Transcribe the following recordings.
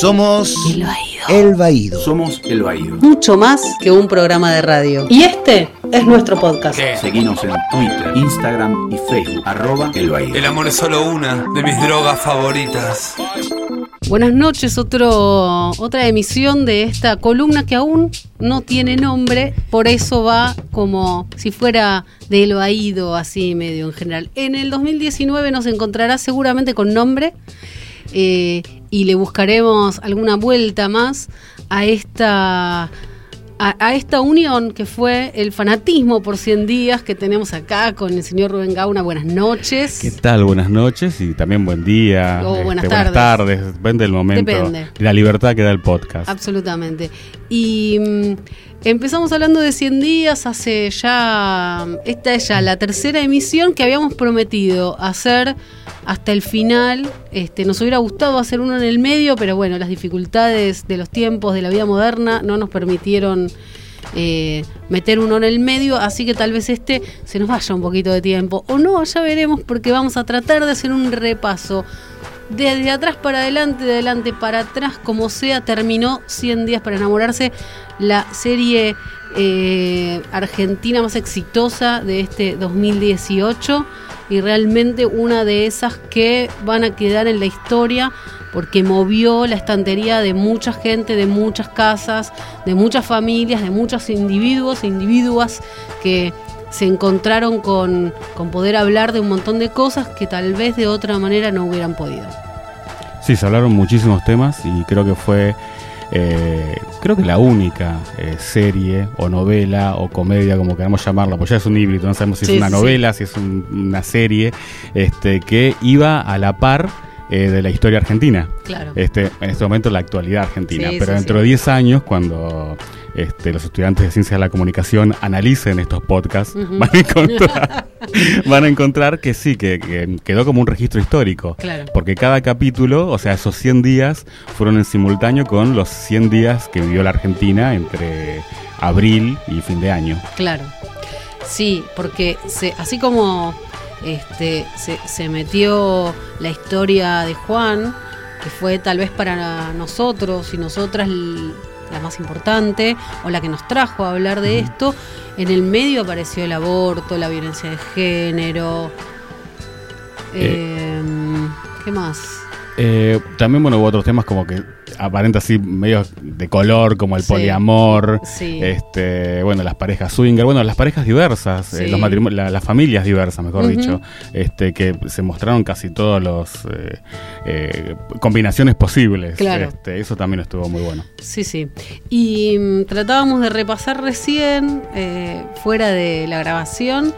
Somos El Baído. El Baído. Somos El Baído. Mucho más que un programa de radio. Y este es nuestro podcast. Seguinos en Twitter, Instagram y Facebook. Arroba El Baído. El amor es solo una de mis drogas favoritas. Buenas noches, otro, otra emisión de esta columna que aún no tiene nombre, por eso va como si fuera de El Baído, así medio en general. En el 2019 nos encontrará seguramente con nombre eh, y le buscaremos alguna vuelta más a esta a, a, esta unión que fue el fanatismo por 100 días que tenemos acá con el señor Rubén Gauna. Buenas noches. ¿Qué tal? Buenas noches y también buen día. O este, buenas, buenas tardes. Depende del momento. Depende. De la libertad que da el podcast. Absolutamente. Y mm, empezamos hablando de 100 días hace ya. Esta es ya la tercera emisión que habíamos prometido hacer hasta el final. Este, nos hubiera gustado hacer uno en el medio, pero bueno, las dificultades de los tiempos de la vida moderna no nos permitieron eh, meter uno en el medio, así que tal vez este se nos vaya un poquito de tiempo. O no, ya veremos porque vamos a tratar de hacer un repaso. Desde atrás para adelante, de adelante para atrás, como sea, terminó 100 días para enamorarse, la serie eh, argentina más exitosa de este 2018 y realmente una de esas que van a quedar en la historia porque movió la estantería de mucha gente, de muchas casas, de muchas familias, de muchos individuos e individuas que se encontraron con, con, poder hablar de un montón de cosas que tal vez de otra manera no hubieran podido. Sí, se hablaron muchísimos temas y creo que fue, eh, creo que la única eh, serie o novela o comedia, como queramos llamarla, pues ya es un híbrido, no sabemos si Sí, es una sí, novela, si es un- una serie, este, que iba a la par eh, de la historia argentina. Claro. Este, en este momento la actualidad argentina. Sí, Pero dentro de 10 años, cuando este, los estudiantes de ciencias de la comunicación analicen estos podcasts, van, a encontrar, van a encontrar que sí, que, que quedó como un registro histórico. Claro. Porque cada capítulo, o sea, esos 100 días fueron en simultáneo con los 100 días que vivió la Argentina entre abril y fin de año. Claro. Sí, porque se, así como este, se, se metió la historia de Juan, que fue tal vez para nosotros y nosotras la más importante, o la que nos trajo a hablar de esto, en el medio apareció el aborto, la violencia de género. Eh. em, ¿Qué más? Eh, también, bueno, hubo otros temas como que aparenta así medio de color, como el Sí. poliamor, Sí. este, bueno, las parejas swinger, bueno, las parejas diversas, eh, Sí. los matrimo- la- las familias diversas, mejor dicho, este, que se mostraron casi todos los eh, eh, combinaciones posibles. Claro. Este, eso también estuvo muy bueno. Sí, sí. Y mm, tratábamos de repasar recién, eh, fuera de la grabación,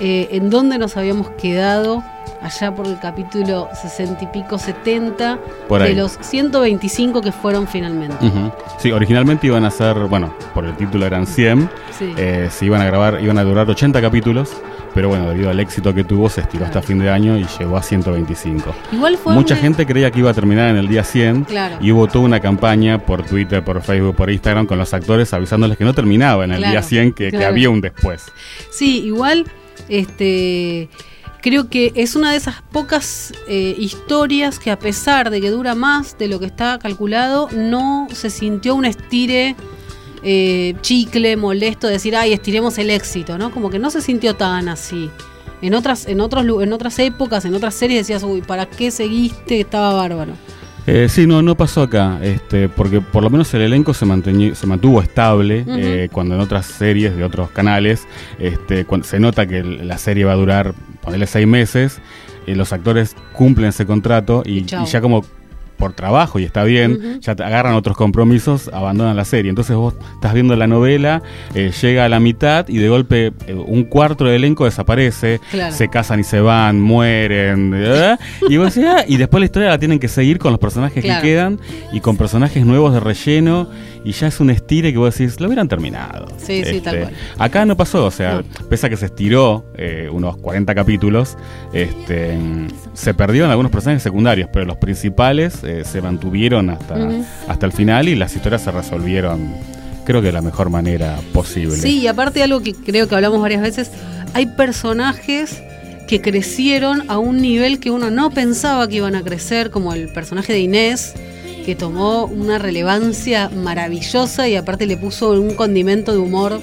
eh, en dónde nos habíamos quedado allá por el capítulo 60 y pico, 70, Por de los 125 que fueron finalmente. Sí, originalmente iban a ser, bueno, por el título eran 100, Sí. eh, se iban a grabar, iban a durar 80 capítulos, pero bueno, debido al éxito que tuvo, se estiró hasta fin de año y llegó a 125. Igual fue Mucha gente creía que iba a terminar en el día 100 Claro. y hubo toda una campaña por Twitter, por Facebook, por Instagram con los actores avisándoles que no terminaba en el Claro, día 100, que, que había un después. Sí, igual, este, creo que es una de esas pocas eh, historias que a pesar de que dura más de lo que está calculado, no se sintió un estire eh, chicle, molesto, de decir, ay, estiremos el éxito, ¿no? Como que no se sintió tan así. En otras, en otros, en otras épocas, en otras series decías, uy, ¿para qué seguiste? Estaba bárbaro. Eh, sí, no, no pasó acá, este, porque por lo menos el elenco se, se mantuvo estable, eh, cuando en otras series de otros canales este, cuan- se nota que la serie va a durar, ponerle seis meses, eh, los actores cumplen ese contrato y, Y y ya como por trabajo y está bien, ya te agarran otros compromisos, abandonan la serie. Entonces vos estás viendo la novela, eh, llega a la mitad y de golpe eh, un cuarto del elenco desaparece, Claro. se casan y se van, mueren, y vos "Ah", y después la historia la tienen que seguir con los personajes Claro. que quedan y con personajes nuevos de relleno y ya es un estire que vos decís, lo hubieran terminado. Este, Sí, sí, tal cual. Acá no pasó, o sea, No. pese a que se estiró eh, unos 40 capítulos, este, se perdieron algunos personajes secundarios, pero los principales eh, se mantuvieron hasta, hasta el final y las historias se resolvieron, creo que de la mejor manera posible. Sí, y aparte algo que creo que hablamos varias veces, hay personajes que crecieron a un nivel que uno no pensaba que iban a crecer, como el personaje de Inés, que tomó una relevancia maravillosa y aparte le puso un condimento de humor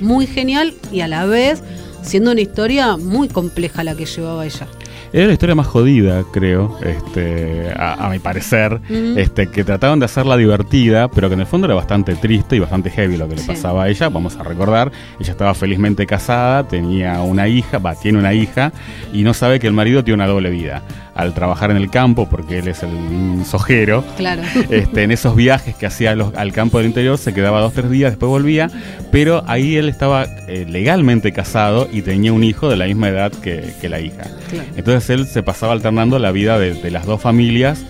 muy genial y a la vez siendo una historia muy compleja la que llevaba ella. Era la historia más jodida, creo, este, a, a mi parecer, este, que trataban de hacerla divertida, pero que en el fondo era bastante triste y bastante heavy lo que le Sí. pasaba a ella. Vamos a recordar, ella estaba felizmente casada, tenía una hija, va, tiene una hija, y no sabe que el marido tiene una doble vida. Al trabajar en el campo, porque él es el sojero, Claro. este, en esos viajes que hacía los- al campo del interior, se quedaba dos, tres días, después volvía, pero ahí él estaba eh, legalmente casado y tenía un hijo de la misma edad que, que la hija. Claro. Entonces él se pasaba alternando la vida de, de las dos familias.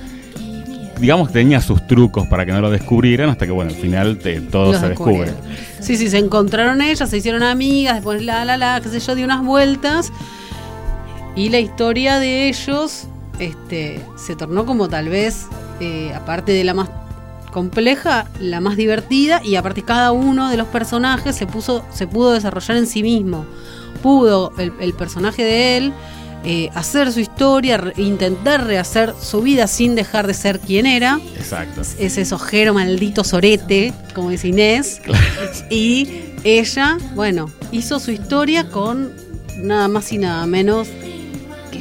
Digamos que tenía sus trucos para que no lo descubrieran, hasta que bueno, al final te- todo Los se descubre. Sí, sí, se encontraron ellas, se hicieron amigas, después la, la, la, qué sé yo, dio unas vueltas. Y la historia de ellos este, se tornó como tal vez, eh, aparte de la más compleja, la más divertida. Y aparte cada uno de los personajes se, puso, se pudo desarrollar en sí mismo. Pudo el, el personaje de él eh, hacer su historia, re- intentar rehacer su vida sin dejar de ser quien era Exacto. ese sojero maldito sorete, como dice Inés. Y ella, bueno, hizo su historia con nada más y nada menos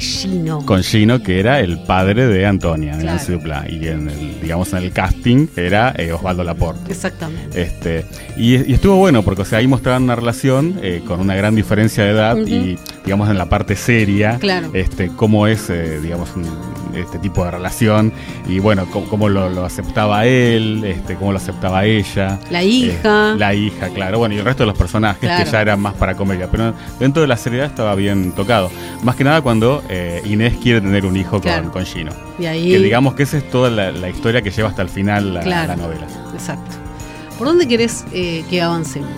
Gino. Con Gino, que era el padre de Antonia, Claro. Nancy Duplá, y en el, digamos en el casting era eh, Osvaldo Laporte. Exactamente. Este, y, y estuvo bueno porque o sea, ahí mostraban una relación eh, con una gran diferencia de edad y digamos en la parte seria, Claro. este, cómo es eh, digamos un- este tipo de relación y bueno, cómo, cómo lo, lo aceptaba él, este, cómo lo aceptaba ella. La hija. Eh, la hija, claro. Bueno, y el resto de los personajes Claro. que ya eran más para comedia. Pero dentro de la seriedad estaba bien tocado. Más que nada cuando eh, Inés quiere tener un hijo Claro. con, con Gino. y ahí. Que digamos que esa es toda la, la historia que lleva hasta el final la, Claro. la novela. Exacto. ¿Por dónde querés eh, que avancemos?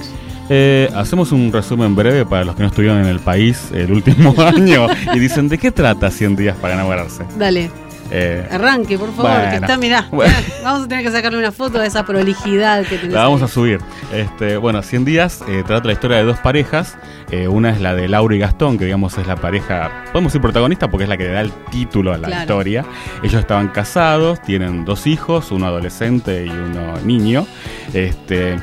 Eh, hacemos un resumen breve para los que no estuvieron en el país el último año y dicen, ¿de qué trata 100 días para enamorarse? Dale, Eh, arranque, por favor, Bueno. que está, mirá. Bueno. Vamos a tener que sacarle una foto de esa prolijidad que tenés. La vamos a subir. Este, bueno, 100 días eh, trata la historia de dos parejas. Eh, una es la de Laura y Gastón, que digamos es la pareja, podemos decir protagonista porque es la que le da el título a la Claro. historia. Ellos estaban casados, tienen dos hijos, uno adolescente y uno niño. Este,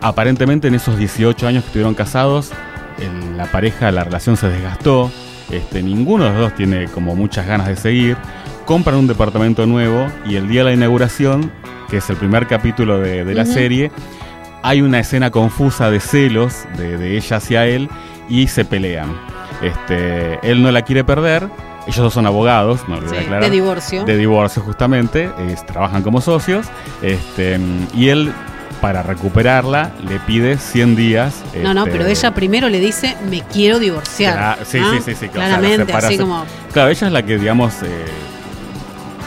aparentemente en esos 18 años que estuvieron casados, en la pareja, la relación se desgastó. Este, ninguno de los dos tiene como muchas ganas de seguir. Compran un departamento nuevo y el día de la inauguración, que es el primer capítulo de, de la serie, hay una escena confusa de celos de, de ella hacia él y se pelean. Este, él no la quiere perder. Ellos dos son abogados, no lo voy a Sí, aclarar de divorcio. de divorcio justamente, es- trabajan como socios, este, y él para recuperarla le pide 100 días. no, no, este, pero ella primero le dice, me quiero divorciar. Sí, ¿ah? sí, sí, sí, o sea, Claramente, así como... Claro, ella es la que, digamos, eh,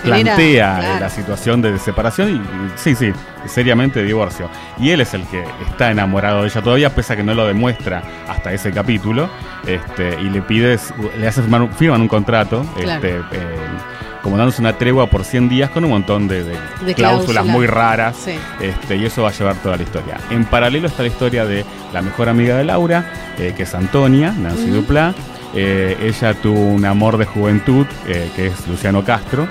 plantea eh, claro. la situación de separación y, y sí, sí, seriamente divorcio. Y él es el que está enamorado de ella todavía, pese a que no lo demuestra hasta ese capítulo, este, y le pides, le hace firmar, firman un contrato, Claro. este, eh, como dándose una tregua por 100 días con un montón de, de De cláusulas muy raras. Sí. Este, y eso va a llevar toda la historia. En paralelo está la historia de la mejor amiga de Laura, eh, que es Antonia, Nancy Ujú. Duplá. Eh, ella tuvo un amor de juventud, eh, que es Luciano Castro.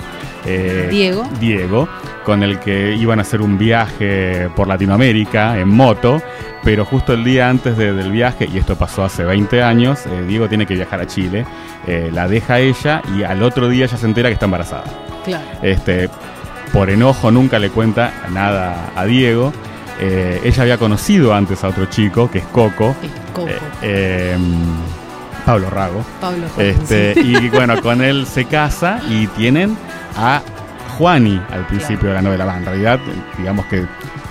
eh, Diego. Diego, con el que iban a hacer un viaje por Latinoamérica en moto, pero justo el día antes de- del viaje, y esto pasó hace 20 años, Diego tiene que viajar a Chile, la deja ella y al otro día ella se entera que está embarazada. Claro. Este, por enojo nunca le cuenta nada a Diego. Ella había conocido antes a otro chico, que es Coco, Es Coco. Pablo Rago. Pablo Este, sí. y bueno, con él se casa y tienen a Juani al principio de la novela. Va, en realidad, digamos que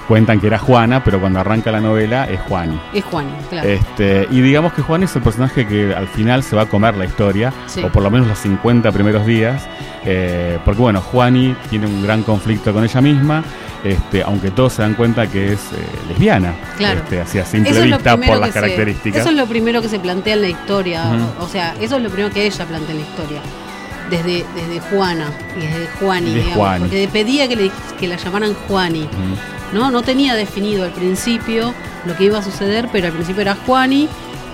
cuentan que era Juana, pero cuando arranca la novela es Juani. Es Juani, claro. Este, y digamos que Juan es el personaje que al final se va a comer la historia, Sí. o por lo menos los 50 primeros días, eh, porque bueno, Juani tiene un gran conflicto con ella misma, este, aunque todos se dan cuenta que es eh, lesbiana, Claro. este, así a simple es vista por las se- características. eso es lo primero que se plantea en la historia. O sea, eso es lo primero que ella plantea en la historia. Desde, desde Juana y desde Juani, De digamos, Juani. porque pedía que, le, que la llamaran Juani. ¿no? no tenía definido al principio lo que iba a suceder, pero al principio era Juani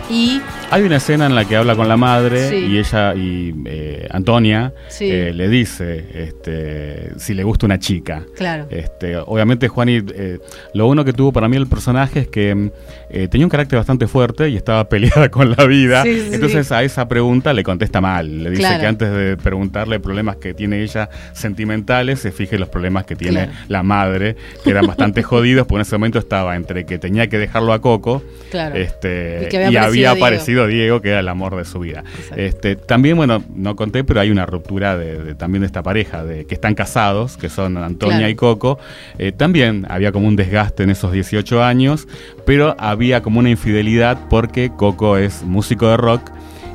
y Hay una escena en la que habla con la madre Sí. y ella y eh, Antonia Sí. eh, le dice este, si le gusta una chica. Claro. Este, obviamente Juani, eh, lo bueno que tuvo para mí el personaje es que mm, eh, tenía un carácter bastante fuerte y estaba peleada con la vida. Sí, sí. Entonces a esa pregunta le contesta mal. Le dice Claro. que antes de preguntarle problemas que tiene ella sentimentales, se fije los problemas que tiene Claro. la madre, que eran bastante jodidos, porque en ese momento estaba entre que tenía que dejarlo a Coco Claro. este, Y que había y aparecido había. Diego, que era el amor de su vida. Exacto. Este, también, bueno, no conté, pero hay una ruptura de, de- también de esta pareja, de que están casados, que son Antonia Claro. y Coco. Eh, también había como un desgaste en esos 18 años, pero había como una infidelidad porque Coco es músico de rock.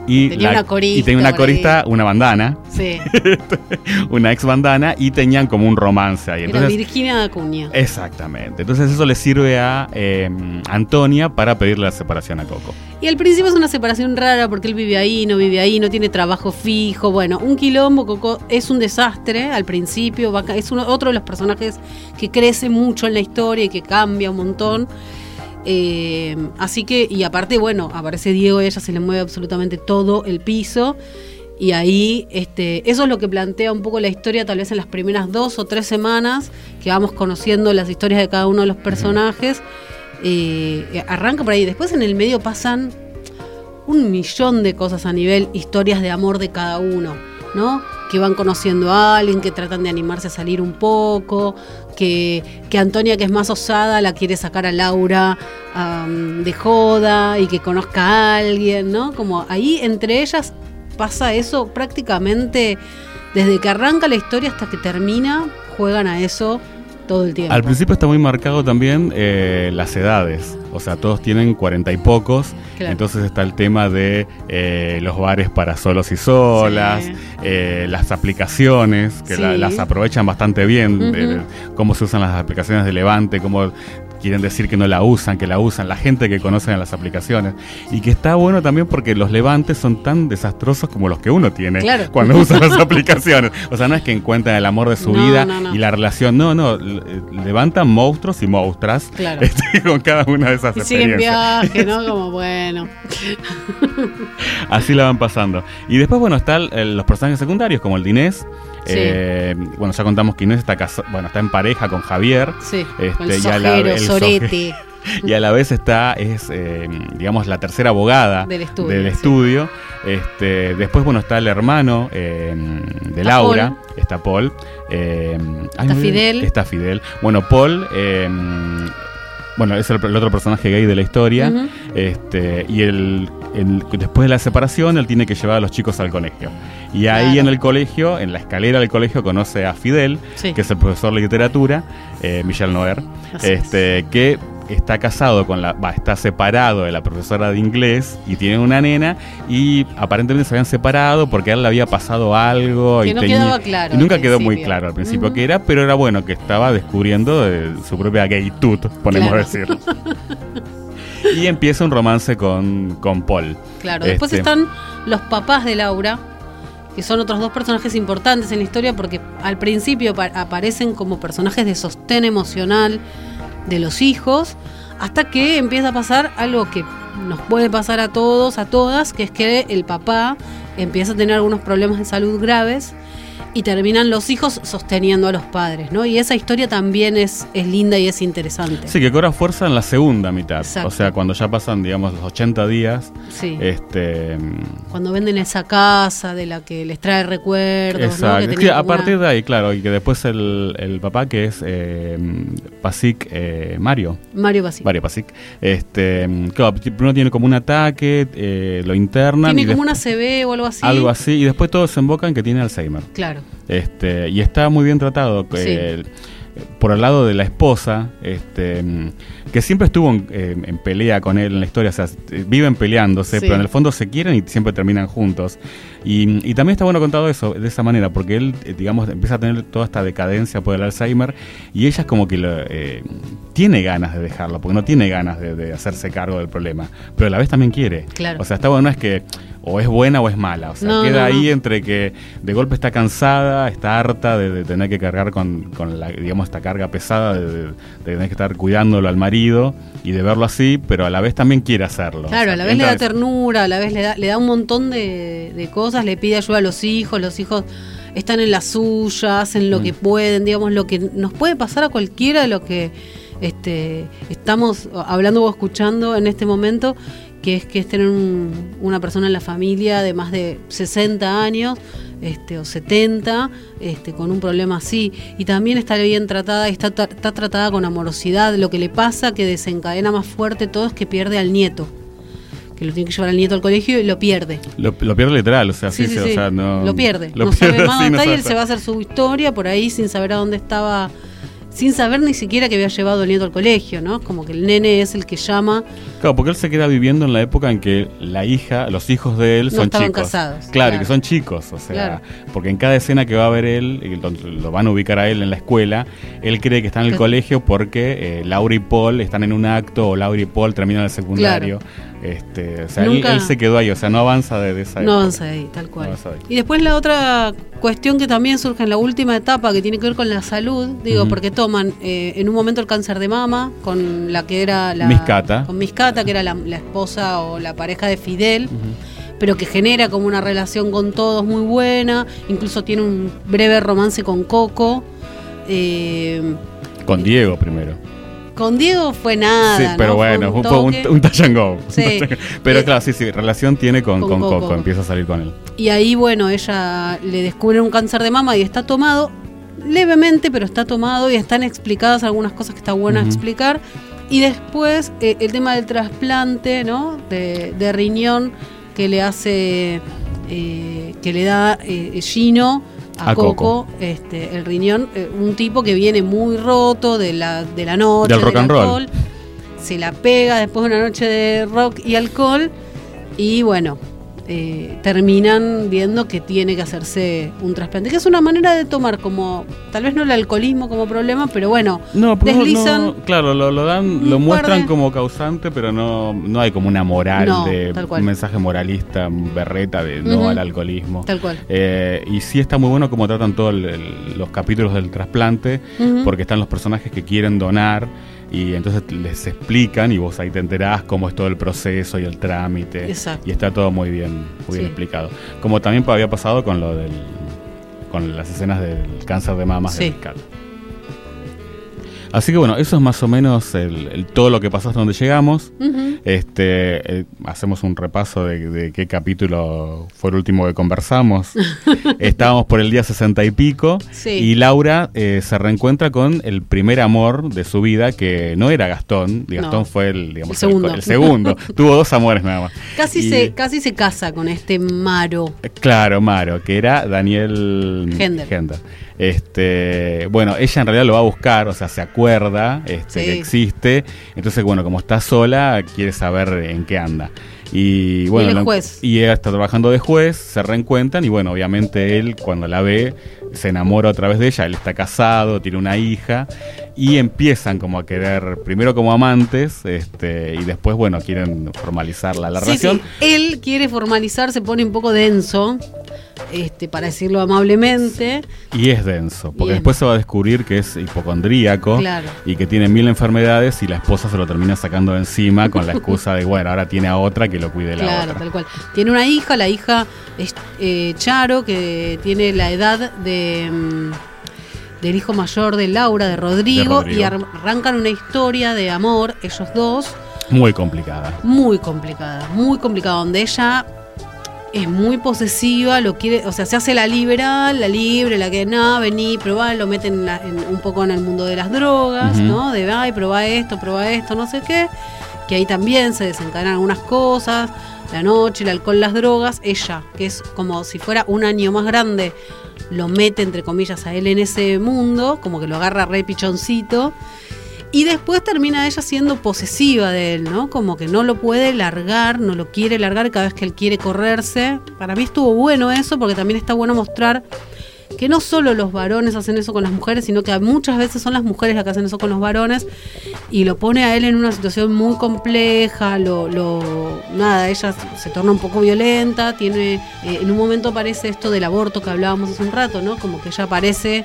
Y, Tenía una corista y tenía una corista, una bandana, Sí. una ex bandana, y tenían como un romance ahí. Era Entonces, Virginia Acuña. Exactamente. Entonces eso le sirve a eh, Antonia para pedirle la separación a Coco. Y al principio es una separación rara porque él vive ahí, no vive ahí, no tiene trabajo fijo. Bueno, un quilombo, Coco es un desastre al principio. Es uno, otro de los personajes que crece mucho en la historia y que cambia un montón. Eh, así que, y aparte, bueno, aparece Diego y ella se le mueve absolutamente todo el piso. Y ahí, este, eso es lo que plantea un poco la historia, tal vez en las primeras dos o tres semanas, que vamos conociendo las historias de cada uno de los personajes. Eh, arranca por ahí. Después en el medio pasan un millón de cosas a nivel historias de amor de cada uno, ¿no? Que van conociendo a alguien, que tratan de animarse a salir un poco, que, que Antonia, que es más osada, la quiere sacar a Laura de joda y que conozca a alguien, ¿no? Como ahí entre ellas pasa eso prácticamente desde que arranca la historia hasta que termina, juegan a eso todo el tiempo. Al principio está muy marcado también eh, las edades. O sea, todos tienen cuarenta y pocos. Claro. Entonces está el tema de eh, los bares para solos y solas, Sí. eh, las aplicaciones, que la- las aprovechan bastante bien, de cómo se usan las aplicaciones de Levante, cómo quieren decir que no la usan, que la usan, la gente que conocen las aplicaciones. Y que está bueno también porque los levantes son tan desastrosos como los que uno tiene Claro. cuando usa las aplicaciones. O sea, no es que encuentran el amor de su No, vida no, no. y la relación. No, no, le- levantan monstruos y monstras Claro. este, con cada una de esas Y siguen experiencias. viaje, ¿no? Como bueno. Así la van pasando. Y después, bueno, están los personajes secundarios, como el Dinés. Sí. Eh, bueno, ya contamos que Inés está casa- bueno, está en pareja con Javier. Sí, Este, con el y la- el sorete. Y a la vez está, es, eh, digamos, la tercera abogada Del estudio, del sí. estudio. Este, después, bueno, está el hermano eh, de Está Laura, está Paul. eh, Está Fidel. Está Fidel. Bueno, Paul, bueno, es el, el otro personaje gay de la historia. Este, y el, el- después de la separación, él tiene que llevar a los chicos al colegio. Y ahí en el colegio, en la escalera del colegio, conoce a Fidel, Sí. que es el profesor de literatura, eh, Michel Noer, Así este, que está casado con la, va, está separado de la profesora de inglés y tiene una nena y aparentemente se habían separado porque a él le había pasado algo Que y no tenía- quedaba claro y nunca quedó muy claro al principio Ujú. que era, pero era bueno que estaba descubriendo eh, su propia gaytud, ponemos Claro. a decirlo. y empieza un romance con, con Paul. Claro, después Este, están los papás de Laura, que son otros dos personajes importantes en la historia porque al principio pa- aparecen como personajes de sostén emocional de los hijos, hasta que empieza a pasar algo que nos puede pasar a todos, a todas, que es que el papá empieza a tener algunos problemas de salud graves y terminan los hijos sosteniendo a los padres, ¿no? Y esa historia también es, es linda y es interesante. Sí, que cobra fuerza en la segunda mitad. Exacto. O sea, cuando ya pasan, digamos, los 80 días. Sí. Este, Cuando venden esa casa de la que les trae recuerdos. Exacto. Que a una- partir de ahí, claro, y que después el, el papá que es eh, Pasic eh, Mario. Mario Basile. Mario Pasic. Este, claro, primero tiene como un ataque, eh, lo internan. Tiene y como una CB o algo así. Algo así, y después todo desemboca en que tiene Alzheimer. Claro. Este, y está muy bien tratado. eh, por el lado de la esposa, este, que siempre estuvo en, eh, en pelea con él en la historia, o sea, eh, viven peleándose, Sí. pero en el fondo se quieren y siempre terminan juntos. Y, y también está bueno contado eso, de esa manera, porque él, eh, digamos, empieza a tener toda esta decadencia por el Alzheimer y ella es como que lo, eh, tiene ganas de dejarlo, porque no tiene ganas de, de hacerse cargo del problema, pero a la vez también quiere. Claro. O sea, está bueno, no es que o es buena o es mala, o sea, No, queda no, ahí entre que de golpe está cansada, está harta de, de tener que cargar con, con la, digamos, esta carga pesada de, de- de tener que estar cuidándolo al marido y de verlo así, pero a la vez también quiere hacerlo. Claro, O sea, a la vez le da ternura, a la vez le da, le da un montón de, de cosas, le pide ayuda a los hijos, los hijos están en la suya, hacen lo Mm. que pueden, digamos, lo que nos puede pasar a cualquiera de lo que este, estamos hablando o escuchando en este momento, que es que es tener un- una persona en la familia de más de 60 años este, o 70 este, con un problema así. Y también está bien tratada y está, está tratada con amorosidad. Lo que le pasa, que desencadena más fuerte todo, es que pierde al nieto que lo tiene que llevar al nieto al colegio y lo pierde. Lo, lo pierde literal, o sea, Sí, sí, sí, o sea, no... lo pierde. Lo no pierde, sabe más no y él se va a hacer su historia por ahí sin saber a dónde estaba, sin saber ni siquiera que había llevado el nieto al colegio, ¿no? Como que el nene es el que llama. Claro, porque él se queda viviendo en la época en que la hija, los hijos de él No son estaban chicos. casados, Claro, y claro. que son chicos, o sea, Claro. porque en cada escena que va a ver él, y lo van a ubicar a él en la escuela, él cree que está en el Claro. colegio porque eh, Laura y Paul están en un acto o Laura y Paul terminan el secundario. Este, o sea, él, Nunca- él se quedó ahí, o sea, no avanza desde esa No época. avanza ahí, tal cual. No avanza ahí. Y después la otra cuestión que también surge en la última etapa, que tiene que ver con la salud, digo, porque toman eh, en un momento el cáncer de mama con la que era la... Miscata. Con Miscata, que era la, la esposa o la pareja de Fidel. pero que genera como una relación con todos muy buena, incluso tiene un breve romance con Coco. Eh, Con Diego primero. Con Diego fue nada. sí, ¿no? pero Fue bueno, un fue un, toque. un touch and go. Sí. pero Eh, claro, sí, sí, relación tiene con, con con Coco. Coco. empieza a salir con él. Y ahí, bueno, ella le descubren un cáncer de mama y está tomado levemente, pero está tomado y están explicadas algunas cosas que está bueno explicar. Y después eh, el tema del trasplante, ¿no? De, de riñón que le hace, eh, que le da eh, Gino a, A Coco, Coco. este, el riñón, eh, un tipo que viene muy roto de la, de la noche, Del rock and roll. alcohol, se la pega después de una noche de rock y alcohol y bueno, eh, terminan viendo que tiene que hacerse un trasplante, que es una manera de tomar como, tal vez no el alcoholismo como problema, pero bueno, No, deslizan no- claro, lo, lo dan, lo muestran de- como causante, pero no, no hay como una moral No, de un mensaje moralista, berreta de no al alcoholismo. tal cual. Eh, y sí está muy bueno como tratan todos los capítulos del trasplante, porque están los personajes que quieren donar y entonces les explican y vos ahí te enterás cómo es todo el proceso y el trámite. Exacto. Y está todo muy bien, muy bien Sí. explicado. Como también había pasado con lo del con las escenas del cáncer de mamas Sí. de Miscata. Así que bueno, eso es más o menos el, el- todo lo que pasó hasta donde llegamos. Este, eh, hacemos un repaso de, de qué capítulo fue el último que conversamos. Estábamos por el día sesenta y pico Sí. y Laura eh, se reencuentra con el primer amor de su vida que no era Gastón. Gastón No. fue el, digamos, El segundo. el segundo. Tuvo dos amores nada más. Casi, Y- se, casi se casa con este Maro. Claro, Maro, que era Daniel Hender. Este, bueno, ella en realidad lo va a buscar, o sea, se acuerda este, Sí. que existe. Entonces, bueno, como está sola, quiere saber en qué anda. Y bueno, lo- y ella está trabajando de juez, se reencuentran y bueno, obviamente él cuando la ve se enamora otra vez de ella, él está casado, tiene una hija y empiezan como a querer, primero como amantes, este, y después, bueno, quieren formalizar la, la Sí, relación. sí. Él quiere formalizar, se pone un poco denso, este, para decirlo amablemente. Y es denso, porque después se va a descubrir que es hipocondríaco Claro. y que tiene mil enfermedades y la esposa se lo termina sacando de encima con la excusa de, bueno, ahora tiene a otra que lo cuide la Claro, otra. tal cual. Tiene una hija, la hija es eh, Charo, que tiene la edad de mm, del hijo mayor de Laura, de Rodrigo, De Rodrigo. y ar- arrancan una historia de amor, ellos dos, Muy complicada. muy complicada, muy complicada, donde ella es muy posesiva, lo quiere, o sea, se hace la liberal, la libre, la que no, vení, probá, lo meten en la- en- un poco en el mundo de las drogas. ¿no? De, ay, probá esto, probá esto, no sé qué, que ahí también se desencadenan algunas cosas, la noche, el alcohol, las drogas, ella, que es como si fuera un año más grande, lo mete, entre comillas, a él en ese mundo, como que lo agarra re pichoncito, y después termina ella siendo posesiva de él, ¿no? Como que no lo puede largar, no lo quiere largar cada vez que él quiere correrse. Para mí estuvo bueno eso, porque también está bueno mostrar que no solo los varones hacen eso con las mujeres, sino que muchas veces son las mujeres las que hacen eso con los varones y lo pone a él en una situación muy compleja, lo, lo nada, ella se torna un poco violenta, tiene, eh, en un momento aparece esto del aborto que hablábamos hace un rato, ¿no? Como que ella aparece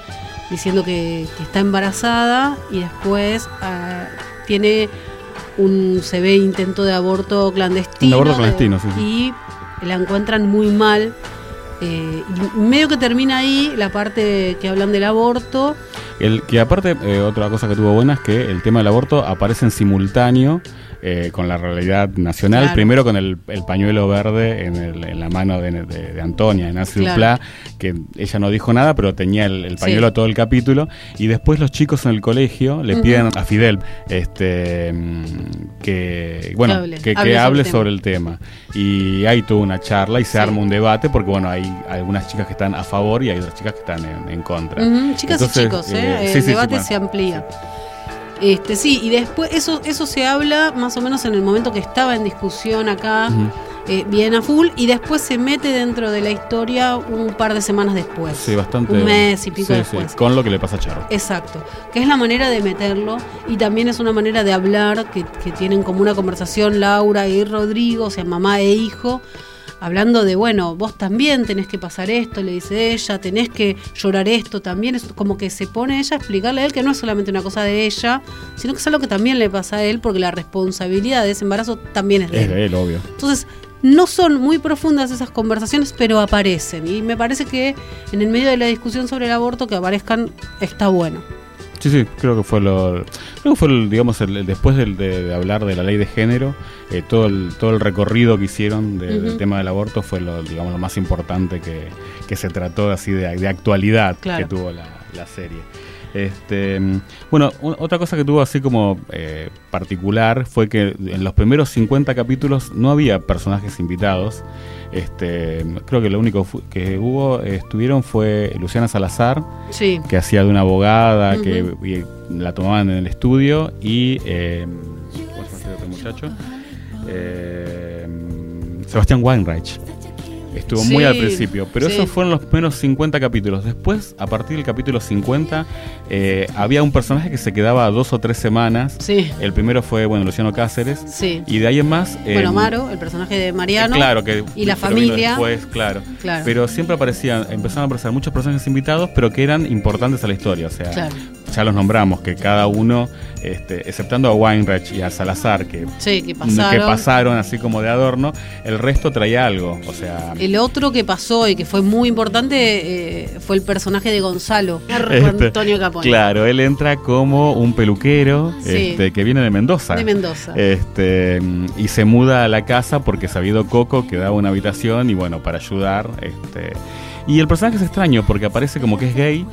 diciendo que, que está embarazada y después ah, tiene un se ve intento de aborto clandestino. Un aborto de- clandestino, sí. Y la encuentran muy mal. eh, y medio que termina ahí la parte que hablan del aborto. El, que aparte, eh, otra cosa que tuvo buena es que el tema del aborto aparece en simultáneo eh, con la realidad nacional. Claro. Primero con el, el pañuelo verde en, el- en la mano de, de- de Antonia, en Nancy Claro. Duplá, que ella no dijo nada, pero tenía el, el pañuelo Sí. todo el capítulo. Y después los chicos en el colegio le piden a Fidel este, mm, que, bueno, hable, que, que hable sobre hable el tema. sobre el tema. Y ahí tuvo una charla y se Sí. arma un debate porque, bueno, hay algunas chicas que están a favor y hay otras chicas que están en, en contra. Ujú, Chicas Entonces, y chicos, ¿eh? eh, el sí, debate se amplía. Este, sí, y después eso, eso se habla más o menos en el momento que estaba en discusión acá, eh, bien a full, y después se mete dentro de la historia un par de semanas después. Sí, bastante. Un mes y pico Sí, con lo que le pasa a Charo. Exacto, que es la manera de meterlo y también es una manera de hablar que, que tienen como una conversación Laura y Rodrigo, o sea, mamá e hijo, hablando de, bueno, vos también tenés que pasar esto, le dice ella, tenés que llorar esto también, es como que se pone ella a explicarle a él que no es solamente una cosa de ella, sino que es algo que también le pasa a él porque la responsabilidad de ese embarazo también es de Es él. de él, obvio. Entonces, no son muy profundas esas conversaciones, pero aparecen. Y me parece que en el medio de la discusión sobre el aborto que aparezcan está bueno. Sí, sí, creo que fue lo. Creo que fue, el, digamos, el, el- después del- de, de hablar de la ley de género, eh, todo, el, todo el recorrido que hicieron de- del tema del aborto fue lo, digamos, lo más importante que, que se trató así de, de actualidad Claro. que tuvo la, la serie. Este, bueno, otra cosa que tuvo así como eh, particular fue que en los primeros 50 capítulos no había personajes invitados. Este, creo que lo único que hubo, eh, estuvieron fue Luciana Salazar, Sí. que hacía de una abogada que y la tomaban en el estudio y eh, ¿cómo se llama este otro muchacho? Eh, Sebastián Weinreich estuvo muy al principio pero sí. esos fueron los primeros 50 capítulos después a partir del capítulo 50 eh, había un personaje que se quedaba dos o tres semanas Sí. el primero fue bueno Luciano Cáceres Sí. y de ahí en más bueno, em, Maro, el personaje de Mariano. Claro, que y la familia. Después, claro. Claro. Pero siempre aparecían, empezaron a aparecer muchos personajes invitados, pero que eran importantes a la historia. O sea, Claro. Ya los nombramos, que cada uno, este, exceptando a Weinreich y a Salazar, que, Sí, que que pasaron. pasaron así como de adorno, el resto traía algo. O sea, El otro que pasó y que fue muy importante eh, fue el personaje de Gonzalo, este, Antonio Capone. Claro, él entra como un peluquero Sí. este, que viene de Mendoza. De Mendoza. Este, y se muda a la casa porque sabido Coco que daba una habitación y bueno, para ayudar. Este, y el personaje es extraño porque aparece como que es gay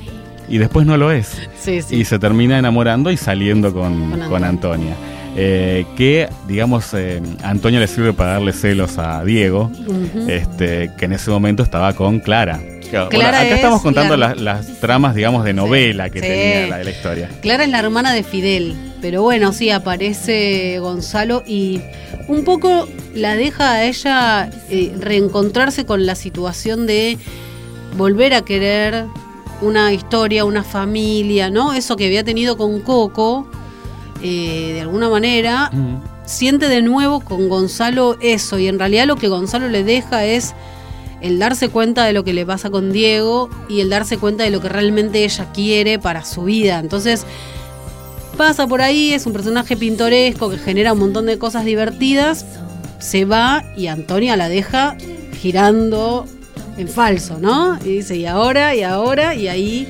y después no lo es. sí, sí. Y se termina enamorando y saliendo con, Con con Antonia. Eh, que, digamos, eh, Antonia le sirve para darle celos a Diego, este, que en ese momento estaba con Clara. Bueno, Clara acá es estamos contando la- las, las tramas, digamos, de novela que sí. tenía la, la historia. Clara es la hermana de Fidel, pero bueno, sí, aparece Gonzalo y un poco la deja a ella eh, reencontrarse con la situación de volver a querer una historia, una familia, ¿no? Eso que había tenido con Coco, eh, de alguna manera, Mm. siente de nuevo con Gonzalo eso y en realidad lo que Gonzalo le deja es el darse cuenta de lo que le pasa con Diego y el darse cuenta de lo que realmente ella quiere para su vida. Entonces pasa por ahí, es un personaje pintoresco que genera un montón de cosas divertidas, se va y Antonia la deja girando en falso, ¿no? Y dice, y ahora, y ahora, y ahí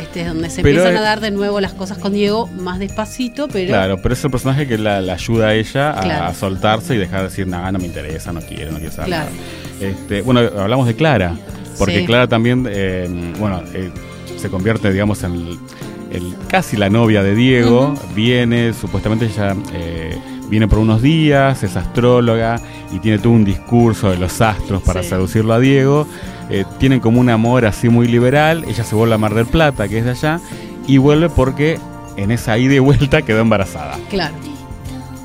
este es donde se Pero, empiezan a dar de nuevo las cosas con Diego más despacito, pero... Claro, pero es el personaje que la, la ayuda a ella a, Claro. a soltarse y dejar de decir, nada, no me interesa, no quiero, no quiero saber Claro. nada". Este, bueno, hablamos de Clara, porque Sí. Clara también, eh, bueno, eh, se convierte, digamos, en el, el- casi la novia de Diego, viene, supuestamente ella eh, viene por unos días, es astróloga y tiene todo un discurso de los astros para Sí. seducirlo a Diego. Eh, tienen como un amor así muy liberal, ella se vuelve a Mar del Plata, que es de allá, y vuelve porque en esa ida y vuelta quedó embarazada. Claro.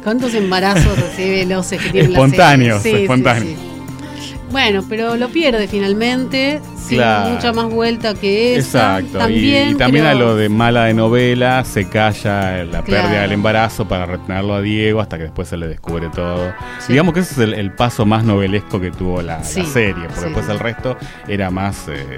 ¿Cuántos embarazos así veloces que tiene Espontáneos, sí, espontáneos. sí. Bueno, pero lo pierde finalmente, sin Claro. mucha más vuelta que esa. Exacto, y- También, y, también a lo de mala de novela se calla la Claro. pérdida del embarazo para retenerlo a Diego hasta que después se le descubre todo. Sí. Digamos que ese es el, el paso más novelesco que tuvo la, serie, porque sí. después el resto era más, eh,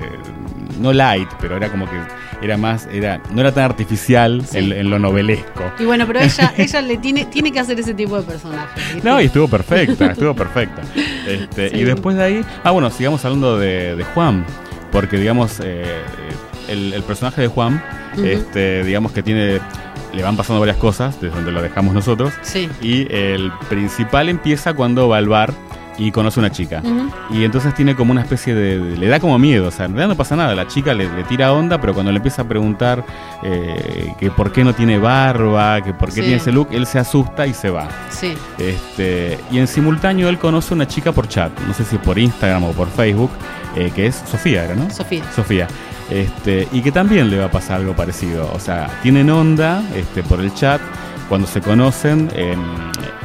no light, pero era como que era más, era no era tan artificial en, en lo novelesco. Y bueno, pero ella, ella le tiene, tiene que hacer ese tipo de personaje. ¿viste? No, y estuvo perfecta, estuvo perfecta. Este. Y después de ahí, ah, bueno, sigamos hablando de, de Juan, porque digamos, eh, el, el personaje de Juan, este, digamos que tiene, le van pasando varias cosas desde donde lo dejamos nosotros, Sí. y el principal empieza cuando va al bar y conoce una chica. Y entonces tiene como una especie de, de- Le da como miedo, o sea, en realidad no pasa nada. La chica le, le tira onda, pero cuando le empieza a preguntar eh, que por qué no tiene barba, que por qué Sí. tiene ese look, él se asusta y se va. Sí. Este, y en simultáneo él conoce una chica por chat, no sé si por Instagram o por Facebook, eh, que es Sofía, ¿era, no? Sofía. Sofía. Este, y que también le va a pasar algo parecido. O sea, tienen onda este, por el chat. Cuando se conocen, em,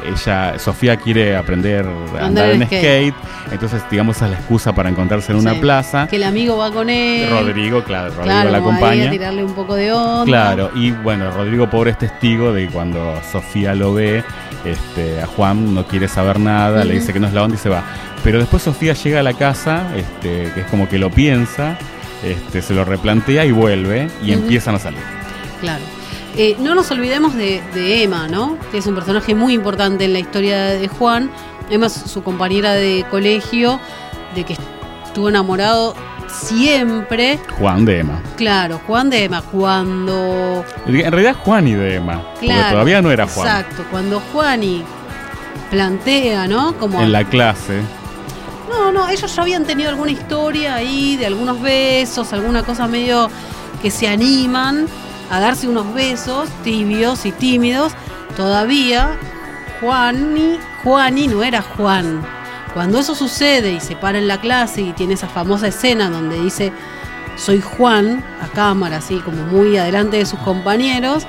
ella, Sofía quiere aprender a andar en skate. Entonces, digamos, esa es la excusa para encontrarse en una plaza. Que el amigo va con él. Rodrigo, claro, Rodrigo Claro, la acompaña. a tirarle un poco de onda. Claro, y bueno, Rodrigo pobre es testigo de que cuando Sofía lo ve, este, a Juan no quiere saber nada, le dice que no es la onda y se va. Pero después Sofía llega a la casa, este, que es como que lo piensa, este, se lo replantea y vuelve y empiezan a salir. Claro. Eh, no nos olvidemos de, de Emma, ¿no? Que es un personaje muy importante en la historia de Juan. Emma es su compañera de colegio, de que estuvo enamorado siempre. Juan de Emma. Claro, Juan de Emma, cuando. En realidad Juan y de Emma, porque Claro, todavía no era Juan. Exacto, cuando Juani plantea, ¿no? Como En la clase. No, no, ellos ya habían tenido alguna historia ahí de algunos besos, alguna cosa medio que se animan a darse unos besos tibios y tímidos. Todavía Juani, Juani no era Juan. Cuando eso sucede y se para en la clase y tiene esa famosa escena donde dice soy Juan a cámara, así como muy adelante de sus compañeros,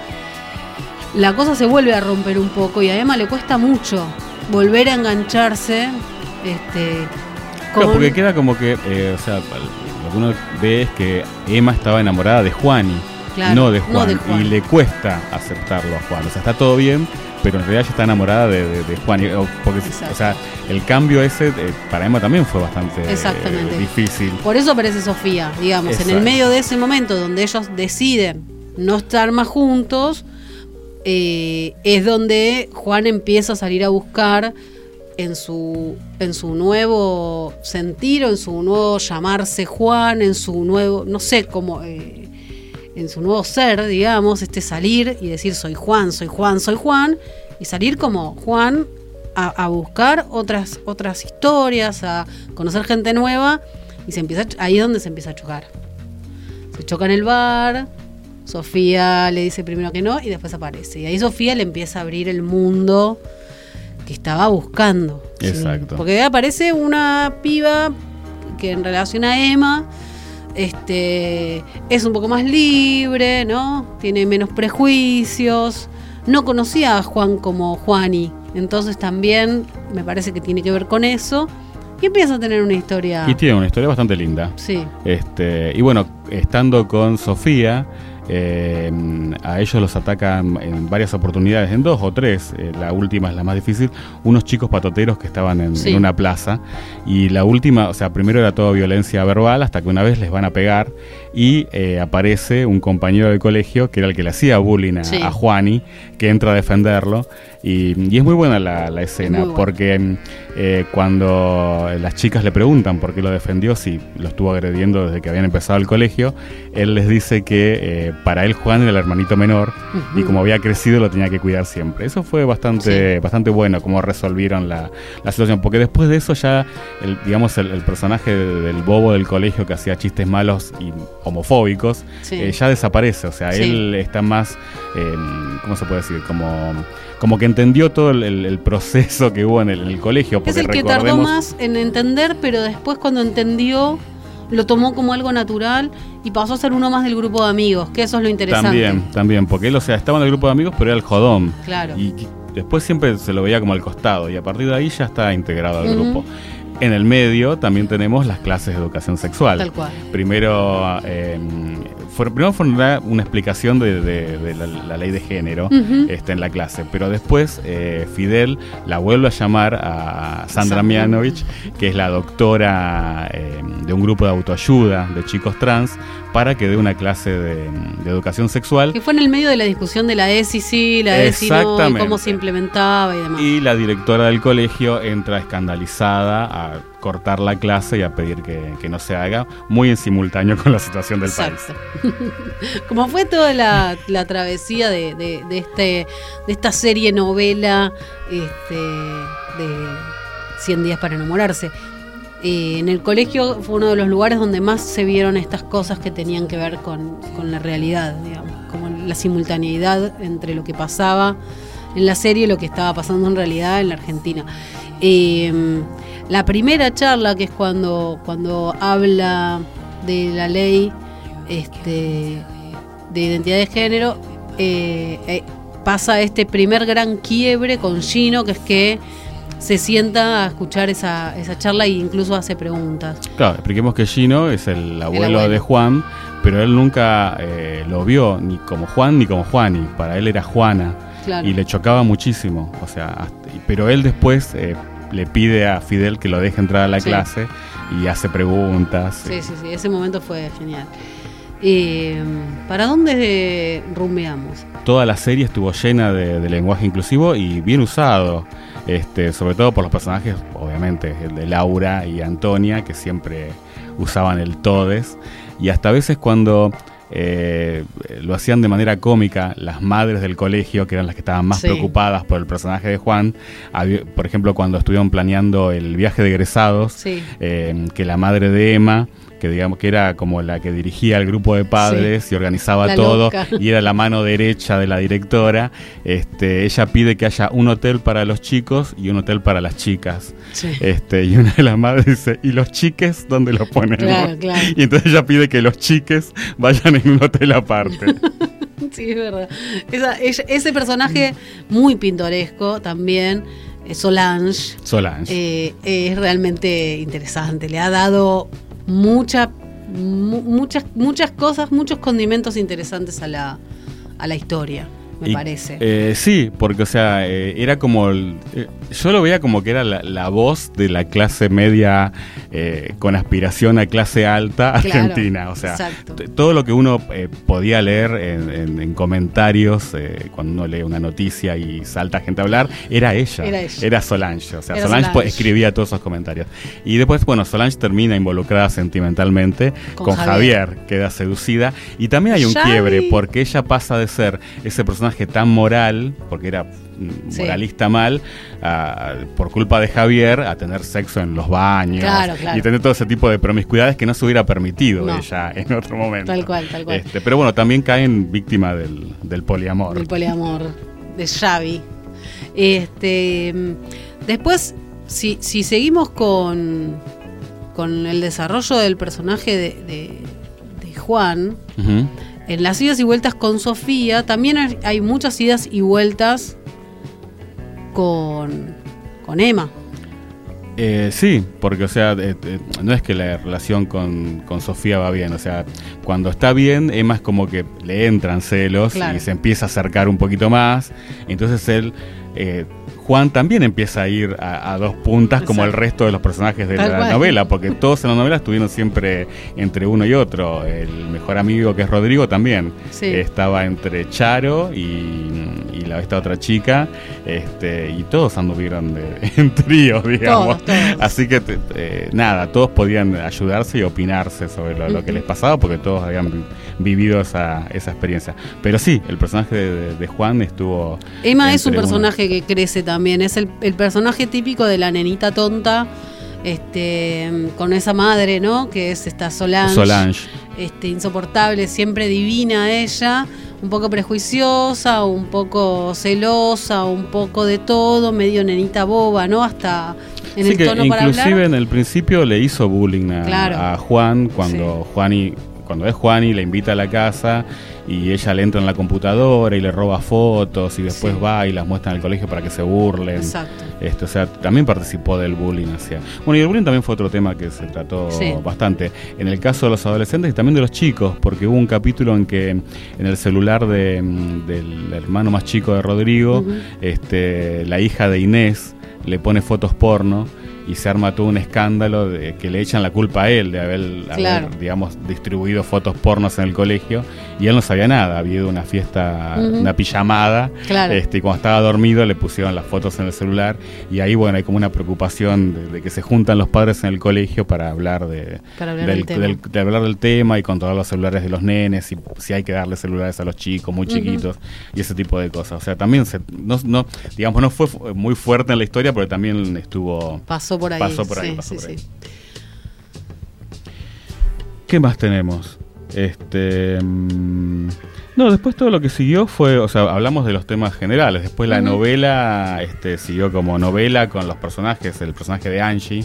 la cosa se vuelve a romper un poco y a Emma le cuesta mucho volver a engancharse este, Claro, con- porque queda como que, eh, o sea, lo que uno ve es que Emma estaba enamorada de Juani, Claro, no, de no Juan, de Juan. y le cuesta aceptarlo a Juan. O sea, está todo bien, pero en realidad ella está enamorada de, de- de Juan. porque, Exacto. o sea, el cambio ese eh, para Emma también fue bastante eh, Exactamente. difícil. Por eso aparece Sofía, digamos, en el medio de ese momento donde ellos deciden no estar más juntos, eh, es donde Juan empieza a salir a buscar en su, en su nuevo sentir, o en su nuevo llamarse Juan, en su nuevo, no sé cómo, eh, en su nuevo ser, digamos, este salir y decir soy Juan, soy Juan, soy Juan, y salir como Juan a, a buscar otras, otras historias, a conocer gente nueva, y se empieza, ahí es donde se empieza a chocar. Se choca en el bar, Sofía le dice primero que no y después aparece. Y ahí Sofía le empieza a abrir el mundo que estaba buscando. ¿sí? Exacto. Porque aparece una piba que en relación a Emma este, es un poco más libre, ¿no? Tiene menos prejuicios. No conocía a Juan como Juani. Entonces también me parece que tiene que ver con eso. Y empieza a tener una historia. Y tiene una historia bastante linda. Sí. Este, y bueno, estando con Sofía, eh, a ellos los atacan en varias oportunidades, en dos o tres, eh, la última es la más difícil, unos chicos patoteros que estaban en, Sí. en una plaza. Y la última, o sea, primero era todo violencia verbal, hasta que una vez les van a pegar y eh, aparece un compañero del colegio, que era el que le hacía bullying a, Sí. a Juani, que entra a defenderlo. Y, y es muy buena la, la escena, porque mm, eh, cuando las chicas le preguntan por qué lo defendió, si lo estuvo agrediendo desde que habían empezado el colegio, él les dice que eh, para él Juan era el hermanito menor y como había crecido lo tenía que cuidar siempre. Eso fue bastante, Sí. bastante bueno, cómo resolvieron la, la situación, porque después de eso ya, el, digamos, el, el personaje de- del bobo del colegio que hacía chistes malos y homofóbicos, Sí. eh, ya desaparece, o sea, Sí. él está más, eh, ¿cómo se puede decir? Como, como que entendió todo el, el- el proceso que hubo en el, en el colegio. Porque Es el que tardó más en entender, pero después cuando entendió, lo tomó como algo natural y pasó a ser uno más del grupo de amigos, que eso es lo interesante. También, también, porque él, o sea, estaba en el grupo de amigos, pero era el jodón. Claro. Y después siempre se lo veía como al costado, y a partir de ahí ya está integrado al grupo. En el medio también tenemos las clases de educación sexual. Tal cual. Primero, eh, fue, primero fue una, una explicación de, de- de la, la ley de género este, en la clase, pero después eh, Fidel la vuelve a llamar a Sandra Sandra. Mianovich, que es la doctora eh, de un grupo de autoayuda de chicos trans, para que dé una clase de, de educación sexual. Que fue en el medio de la discusión de la ESI sí, la ESI no, y cómo se implementaba y demás. Y la directora del colegio entra escandalizada a cortar la clase y a pedir que, que no se haga, muy en simultáneo con la situación del país. Como fue toda la, la travesía de, de- de este, de esta serie novela este, de 100 días para enamorarse. Eh, en el colegio fue uno de los lugares donde más se vieron estas cosas que tenían que ver con, con la realidad, digamos, como la simultaneidad entre lo que pasaba en la serie y lo que estaba pasando en realidad en la Argentina. Eh, la primera charla, que es cuando, cuando habla de la ley este, de identidad de género, eh, eh, pasa este primer gran quiebre con Gino, que es que se sienta a escuchar esa, esa charla e incluso hace preguntas. Claro, expliquemos que Gino es el abuelo, abuelo. de Juan, pero él nunca eh, lo vio ni como Juan ni como Juani. Para él era Juana Claro. y le chocaba muchísimo. O sea, hasta- pero él después eh, le pide a Fidel que lo deje entrar a la Sí. clase y hace preguntas. Sí, sí, sí, ese momento fue genial. Eh, ¿Para dónde rumbeamos? Toda la serie estuvo llena de, de lenguaje inclusivo y bien usado. Este, sobre todo por los personajes, obviamente, el de Laura y Antonia, que siempre usaban el todes. Y hasta a veces cuando eh, lo hacían de manera cómica, las madres del colegio, que eran las que estaban más Sí. preocupadas por el personaje de Juan, había- por ejemplo, cuando estuvieron planeando el viaje de egresados, Sí. eh, que la madre de Emma, que digamos que era como la que dirigía el grupo de padres y organizaba La todo, loca. y era la mano derecha de la directora, este, ella pide que haya un hotel para los chicos y un hotel para las chicas. Sí. Este, y una de las madres dice, ¿y los chiques dónde los ponemos? Claro, claro. Y entonces ella pide que los chiques vayan en un hotel aparte. Sí, es verdad. Esa- ella- ese personaje muy pintoresco también, eh, Solange, Solange. eh, es realmente interesante. Le ha dado mucha, mu- muchas, muchas cosas, muchos condimentos interesantes a la, a la historia, me Y, parece. eh, sí, porque, o sea, eh, era como. el- eh, yo lo veía como que era la, la voz de la clase media eh, con aspiración a clase alta Claro, argentina. O sea, todo lo que uno eh, podía leer en, en- en comentarios eh, cuando uno lee una noticia y salta gente a hablar, era ella. Era ella. Solange. O sea, Era Solange, Solange. escribía todos esos comentarios. Y después, bueno, Solange termina involucrada sentimentalmente Con con, Javier. Javier. queda seducida. Y también hay un quiebre porque ella pasa de ser ese personaje tan moral, porque era Sí. moralista mal, a- por culpa de Javier, a tener sexo en los baños Claro, claro. y tener todo ese tipo de promiscuidades que no se hubiera permitido No. ella en otro momento. Tal cual, tal cual. Este, pero bueno, también caen víctima del, del poliamor. del poliamor de Xavi. Este, después, si, si seguimos con, con el desarrollo del personaje de, de- de Juan, en las idas y vueltas con Sofía, también hay, hay muchas idas y vueltas con, con Emma. Eh, sí, porque o sea, eh, eh, no es que la relación con, con Sofía va bien, o sea, cuando está bien, Emma es como que le entran celos Claro. y se empieza a acercar un poquito más, entonces él, eh, Juan también empieza a ir a, a dos puntas como el resto de los personajes de Tal la cual. novela, porque todos en la novela estuvieron siempre entre uno y otro, el mejor amigo que es Rodrigo también Sí. estaba entre Charo y, y la, esta otra chica, este, y todos anduvieron de, en trío, digamos. Todos, todos. Así que eh, nada, todos podían ayudarse y opinarse sobre lo, lo que les pasaba porque todos habían vi- vivido esa, esa experiencia. Pero sí, el personaje de, de- de Juan estuvo... Emma es un uno. personaje que crece también, es el, el personaje típico de la nenita tonta, este, con esa madre, ¿no? Que es esta Solange. Solange. este, insoportable, siempre divina ella, un poco prejuiciosa, un poco celosa, un poco de todo, medio nenita boba, ¿no? Hasta en Sí, el que tono para inclusive hablar. en el principio le hizo bullying a, Claro. a Juan cuando Juani cuando es Juani le invita a la casa y ella le entra en la computadora y le roba fotos y después Sí. va y las muestra en el colegio para que se burlen. Exacto. Este, o sea, también participó del bullying hacia. Bueno, y el bullying también fue otro tema que se trató Sí. bastante. En el caso de los adolescentes y también de los chicos, porque hubo un capítulo en que en el celular de, del hermano más chico de Rodrigo, este, la hija de Inés le pone fotos porno y se arma todo un escándalo de que le echan la culpa a él de haber, digamos, distribuido fotos pornos en el colegio y él no sabía nada, había una fiesta, una pijamada Claro. este, y cuando estaba dormido le pusieron las fotos en el celular y ahí bueno hay como una preocupación de, de que se juntan los padres en el colegio para hablar de, Para hablar del, del tema. del- de hablar del tema y controlar los celulares de los nenes y si hay que darle celulares a los chicos muy chiquitos y ese tipo de cosas. O sea también se- no, no digamos no fue fu- muy fuerte en la historia pero también estuvo Pasó por ahí. Pasó por ahí, sí, pasó sí, por ahí. sí. ¿Qué más tenemos? Este. mm, No, después todo lo que siguió fue. O sea, hablamos de los temas generales. Después la novela este, siguió como novela con los personajes. El personaje de Angie.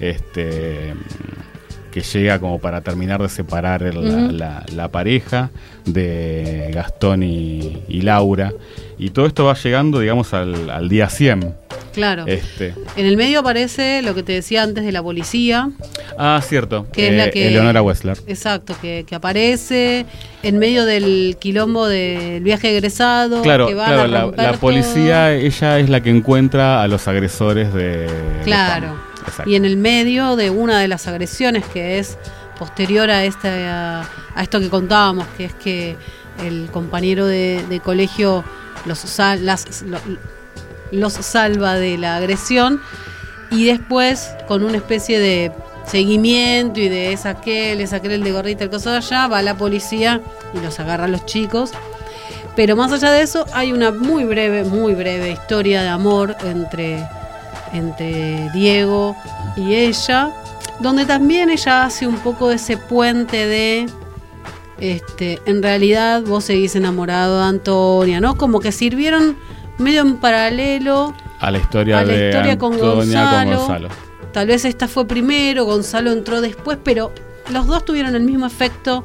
Este. mm, Que llega como para terminar de separar el- la, Ujú. la- la pareja de Gastón y, y Laura. Y todo esto va llegando, digamos, al, al día 100. Claro. Este. En el medio aparece lo que te decía antes de la policía. Ah, cierto. Que es la eh, que- Eleonora Wessler. Exacto, que, que aparece en medio del quilombo del viaje egresado. Claro, que van claro, a la, policía, todo. ella es la que encuentra a los agresores de. Claro. Exacto. Y en el medio de una de las agresiones que es posterior a, esta, a esto que contábamos, que es que el compañero de, de colegio los, las- lo- los salva de la agresión y después con una especie de seguimiento y de es aquel, es aquel el de gorrita, el coso allá, va la policía y los agarra a los chicos. Pero más allá de eso, hay una muy breve, muy breve historia de amor entre, entre Diego y ella, donde también ella hace un poco ese puente de, este, en realidad vos seguís enamorado de Antonia, ¿no? Como que sirvieron medio en paralelo. a la historia a la de historia con Gonzalo. con Gonzalo. Tal vez esta fue primero, Gonzalo entró después, pero los dos tuvieron el mismo efecto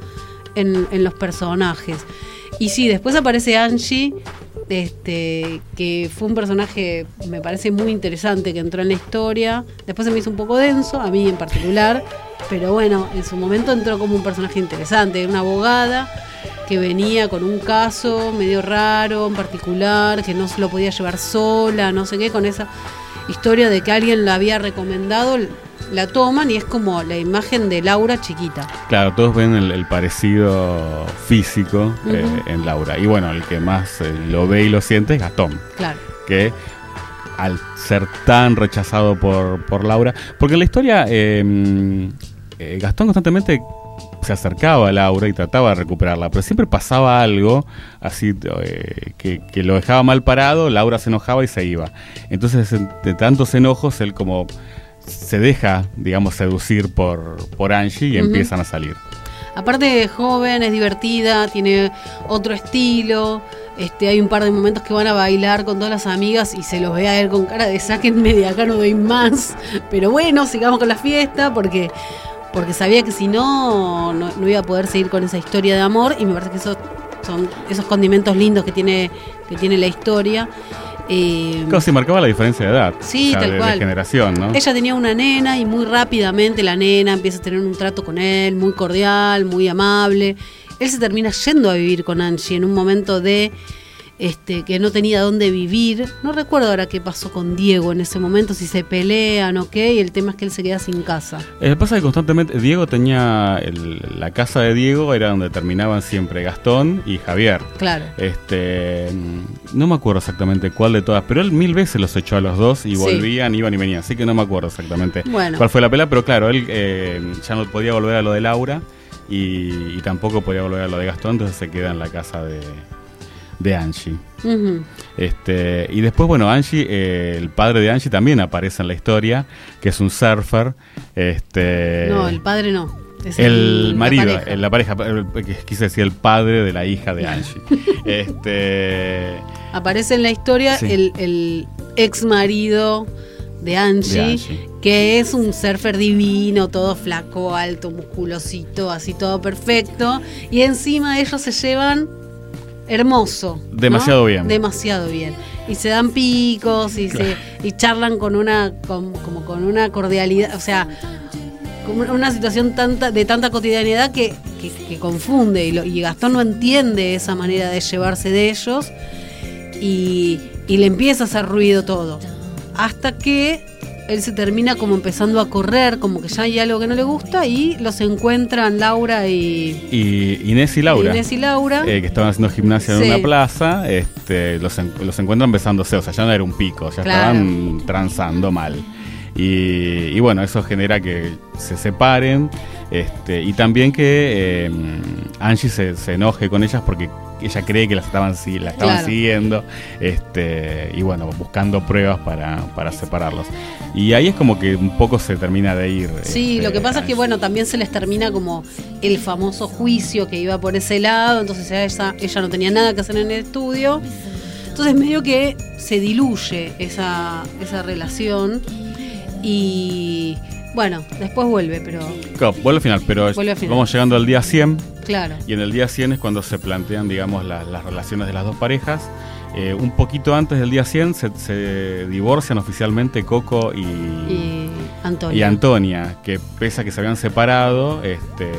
en, en los personajes. Y sí, después aparece Angie, este, que fue un personaje, me parece muy interesante, que entró en la historia. Después se me hizo un poco denso, a mí en particular, pero bueno, en su momento entró como un personaje interesante, una abogada que venía con un caso medio raro en particular, que no se lo podía llevar sola, no sé qué, con esa historia de que alguien la había recomendado, la toman y es como la imagen de Laura chiquita. Claro, todos ven el, el parecido físico eh, en Laura. Y bueno, el que más eh, lo ve y lo siente es Gastón, Claro. que al ser tan rechazado por, por Laura, porque en la historia eh, mm, eh, Gastón constantemente se acercaba a Laura y trataba de recuperarla, pero siempre pasaba algo así eh, que, que lo dejaba mal parado, Laura se enojaba y se iba. Entonces, en- de tantos enojos, él como se deja, digamos, seducir por, por Angie y empiezan a salir. Aparte de joven, es divertida, tiene otro estilo. Este, hay un par de momentos que van a bailar con todas las amigas y se los ve a él con cara de sáquenme de acá, no doy más. Pero bueno, sigamos con la fiesta porque, porque sabía que si no, no, no iba a poder seguir con esa historia de amor y me parece que esos son esos condimentos lindos que tiene, que tiene la historia. Eh, Claro, sí, marcaba la diferencia de edad. Sí, o sea, tal de, de cual. generación, ¿no? ella tenía una nena y muy rápidamente la nena empieza a tener un trato con él, muy cordial, muy amable. Él se termina yendo a vivir con Angie en un momento de este que no tenía dónde vivir. No recuerdo ahora qué pasó con Diego en ese momento, si se pelean o qué, y el tema es que él se queda sin casa. Eh, pasa que constantemente Diego tenía el- la casa de Diego era donde terminaban siempre Gastón y Javier. Claro. Este, no me acuerdo exactamente cuál de todas, pero él mil veces los echó a los dos y Sí. volvían, iban y venían, así que no me acuerdo exactamente Bueno. cuál fue la pelea, pero claro, él eh, ya no podía volver a lo de Laura y, y tampoco podía volver a lo de Gastón, entonces se queda en la casa de, de Angie. Este, y después, bueno, Angie, eh, el padre de Angie también aparece en la historia, que es un surfer. Este, No, el padre no. es el la marido, pareja. el- la pareja, el- quise decir el padre de la hija de Angie. este, Aparece en la historia Sí. el ex marido de Angie, De Angie. que es un surfer divino, todo flaco, alto, musculosito, así todo perfecto. Y encima ellos se llevan hermoso. ¿no? Demasiado bien. Demasiado bien. Y se dan picos y, se, y charlan con una, con- como con una cordialidad, o sea, como una situación tanta, de tanta cotidianidad que, que- que confunde. Y, lo- y Gastón no entiende esa manera de llevarse de ellos y, y le empieza a hacer ruido todo. Hasta que él se termina como empezando a correr, como que ya hay algo que no le gusta y los encuentran Laura y, Y Inés y Laura. Inés y Laura. eh, que estaban haciendo gimnasia Sí. en una plaza, este, los, en- los encuentran besándose, o sea, ya no era un pico, ya Claro. estaban transando mal. Y, y bueno, eso genera que se separen este, y también que eh, Angie se, se enoje con ellas porque ella cree que estaban, la estaban Claro. siguiendo este, y bueno, buscando pruebas para, para separarlos. Y ahí es como que un poco se termina de ir. Sí, este, lo que pasa es que bueno, también se les termina como el famoso juicio que iba por ese lado, entonces ella, ella no tenía nada que hacer en el estudio. Entonces medio que se diluye esa, esa relación y bueno, después vuelve, pero Claro, vuelve al final, pero es- Vuelve al final. vamos llegando al día 100 claro. y en el día 100 es cuando se plantean, digamos, la- las relaciones de las dos parejas. Eh, un poquito antes del día 100 se, se divorcian oficialmente Coco y, Y Antonio. y Antonia, que pese a que se habían separado, este,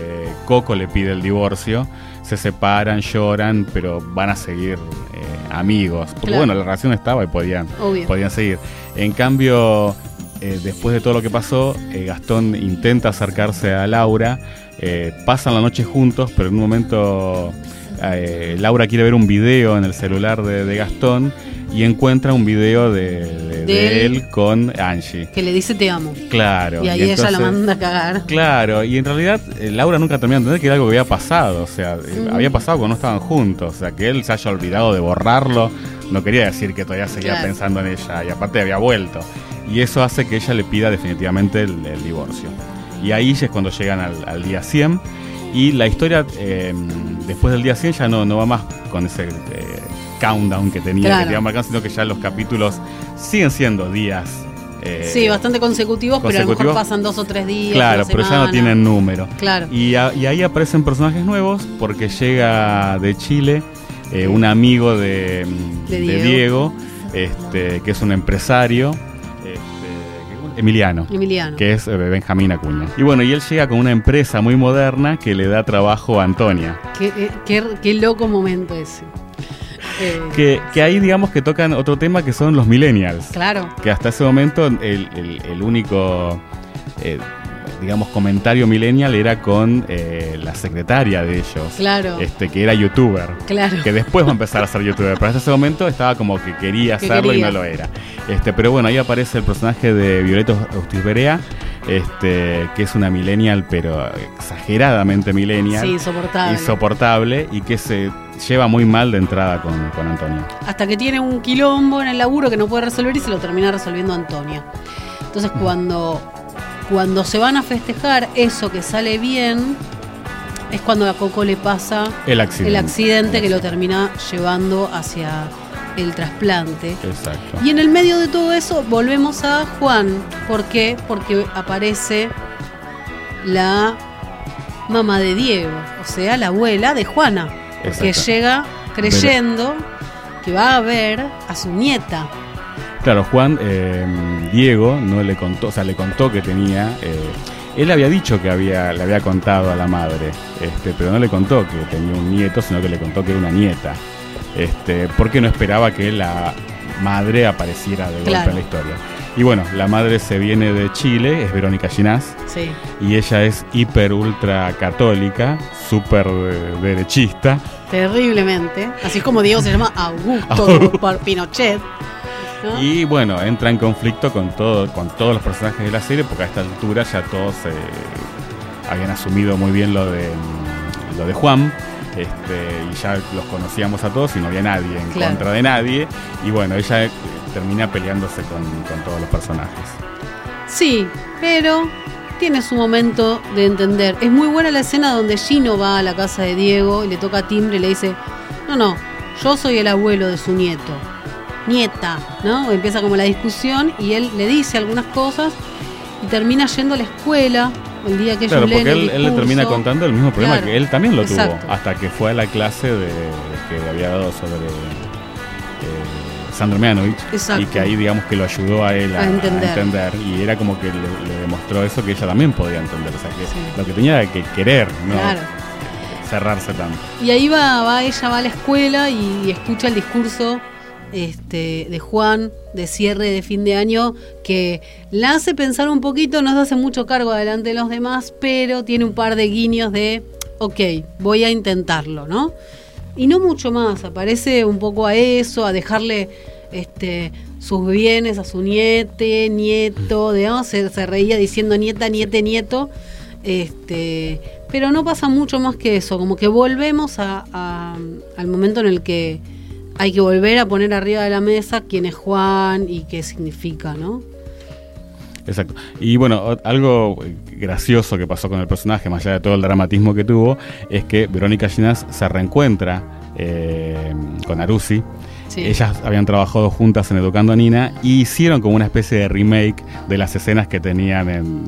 Coco le pide el divorcio, se separan, lloran, pero van a seguir eh, amigos. Porque Claro. bueno, la relación estaba y podían, Obvio. podían seguir. En cambio, eh, después de todo lo que pasó, eh, Gastón intenta acercarse a Laura, eh, pasan la noche juntos, pero en un momento Laura quiere ver un video en el celular de, de Gastón y encuentra un video de, de- de él. él con Angie. Que le dice te amo. Claro. Y ahí ella la manda a cagar. Claro, y en realidad Laura nunca terminó de entender que era algo que había pasado, o sea, Mm. había pasado cuando no estaban juntos, o sea, que él se haya olvidado de borrarlo, no quería decir que todavía seguía Claro. pensando en ella, y aparte había vuelto, y eso hace que ella le pida definitivamente el, el divorcio. Y ahí es cuando llegan al, al día 100, y la historia eh, después del día 100 ya no, no va más con ese eh, countdown que tenía, Claro. que te iba marcando, sino que ya los capítulos siguen siendo días. eh, Sí, bastante consecutivos, pero a lo mejor pasan dos o tres días. Claro, pero ya no tienen número. Claro. Y, a- y ahí aparecen personajes nuevos porque llega de Chile eh, un amigo de, De de Diego. Diego, este, que es un empresario, Emiliano. Emiliano. Que es eh, Benjamín Acuña. Y bueno, y él llega con una empresa muy moderna que le da trabajo a Antonia. Qué, eh, qué- qué loco momento ese. Eh, Que, que ahí digamos que tocan otro tema que son los millennials. Claro. que hasta ese momento el, el- el único, eh, digamos, comentario millennial era con eh, la secretaria de ellos, Claro. este, que era youtuber. Claro. Que después va a empezar a ser youtuber, pero hasta ese momento estaba como que quería Que hacerlo quería. y no lo era. Este, pero bueno, ahí aparece el personaje de Violeta Berea, este, que es una millennial, pero exageradamente millennial. Sí, insoportable. Insoportable y que se lleva muy mal de entrada con, con Antonio. Hasta que tiene un quilombo en el laburo que no puede resolver y se lo termina resolviendo Antonia. Entonces cuando, cuando se van a festejar eso que sale bien, es cuando a Coco le pasa El accidente. el accidente que lo termina llevando hacia el trasplante. Exacto. Y en el medio de todo eso volvemos a Juan. ¿Por qué? Porque aparece la mamá de Diego, o sea, la abuela de Juana, que llega creyendo que va a ver a su nieta. Claro, Juan, eh, Diego no le contó, o sea, le contó que tenía. eh, él había dicho que había, le había contado a la madre, este, pero no le contó que tenía un nieto, sino que le contó que era una nieta. Este, porque no esperaba que la madre apareciera de golpe Claro. en la historia. Y bueno, la madre se viene de Chile, es Verónica Ginás, Sí. y ella es hiper ultra católica, súper eh, derechista. Terriblemente. Así como Diego se llama Augusto por Pinochet. Y bueno, entra en conflicto con todo, con todos los personajes de la serie, porque a esta altura ya todos eh, habían asumido muy bien lo de mm, lo de Juan. Este, y ya los conocíamos a todos y no había nadie en Claro. contra de nadie. Y bueno, ella eh, termina peleándose con, con todos los personajes. Sí, pero tiene su momento de entender. Es muy buena la escena donde Gino va a la casa de Diego y le toca timbre y le dice, no, no, yo soy el abuelo de su nieto. Nieta, ¿no? Empieza como la discusión y él le dice algunas cosas y termina yendo a la escuela el día que Claro, porque él, él le termina contando el mismo problema Claro, que él también lo exacto. tuvo, hasta que fue a la clase de, que había dado sobre eh, Sandro Mianovich Exacto. y que ahí digamos que lo ayudó a él a, A entender. a entender, y era como que le, le demostró eso que ella también podía entender, o sea que Sí. lo que tenía era que querer, no Claro. cerrarse tanto. Y ahí va, va ella va a la escuela y, escucha el discurso este, de Juan de cierre de fin de año que la hace pensar un poquito, no se hace mucho cargo adelante de los demás, pero tiene un par de guiños de, ok, voy a intentarlo, ¿no? Y no mucho más, aparece un poco a eso, a dejarle este, sus bienes a su niete, nieto, digamos, se, se reía diciendo nieta, niete, nieto. Este, pero no pasa mucho más que eso, como que volvemos a- a- al momento en el que hay que volver a poner arriba de la mesa quién es Juan y qué significa, ¿no? Exacto. Y bueno, algo eh, gracioso que pasó con el personaje, más allá de todo el dramatismo que tuvo, es que Verónica Ginás se reencuentra eh, con Arusi. Sí. Ellas habían trabajado juntas en Educando a Nina y hicieron como una especie de remake de las escenas que tenían en.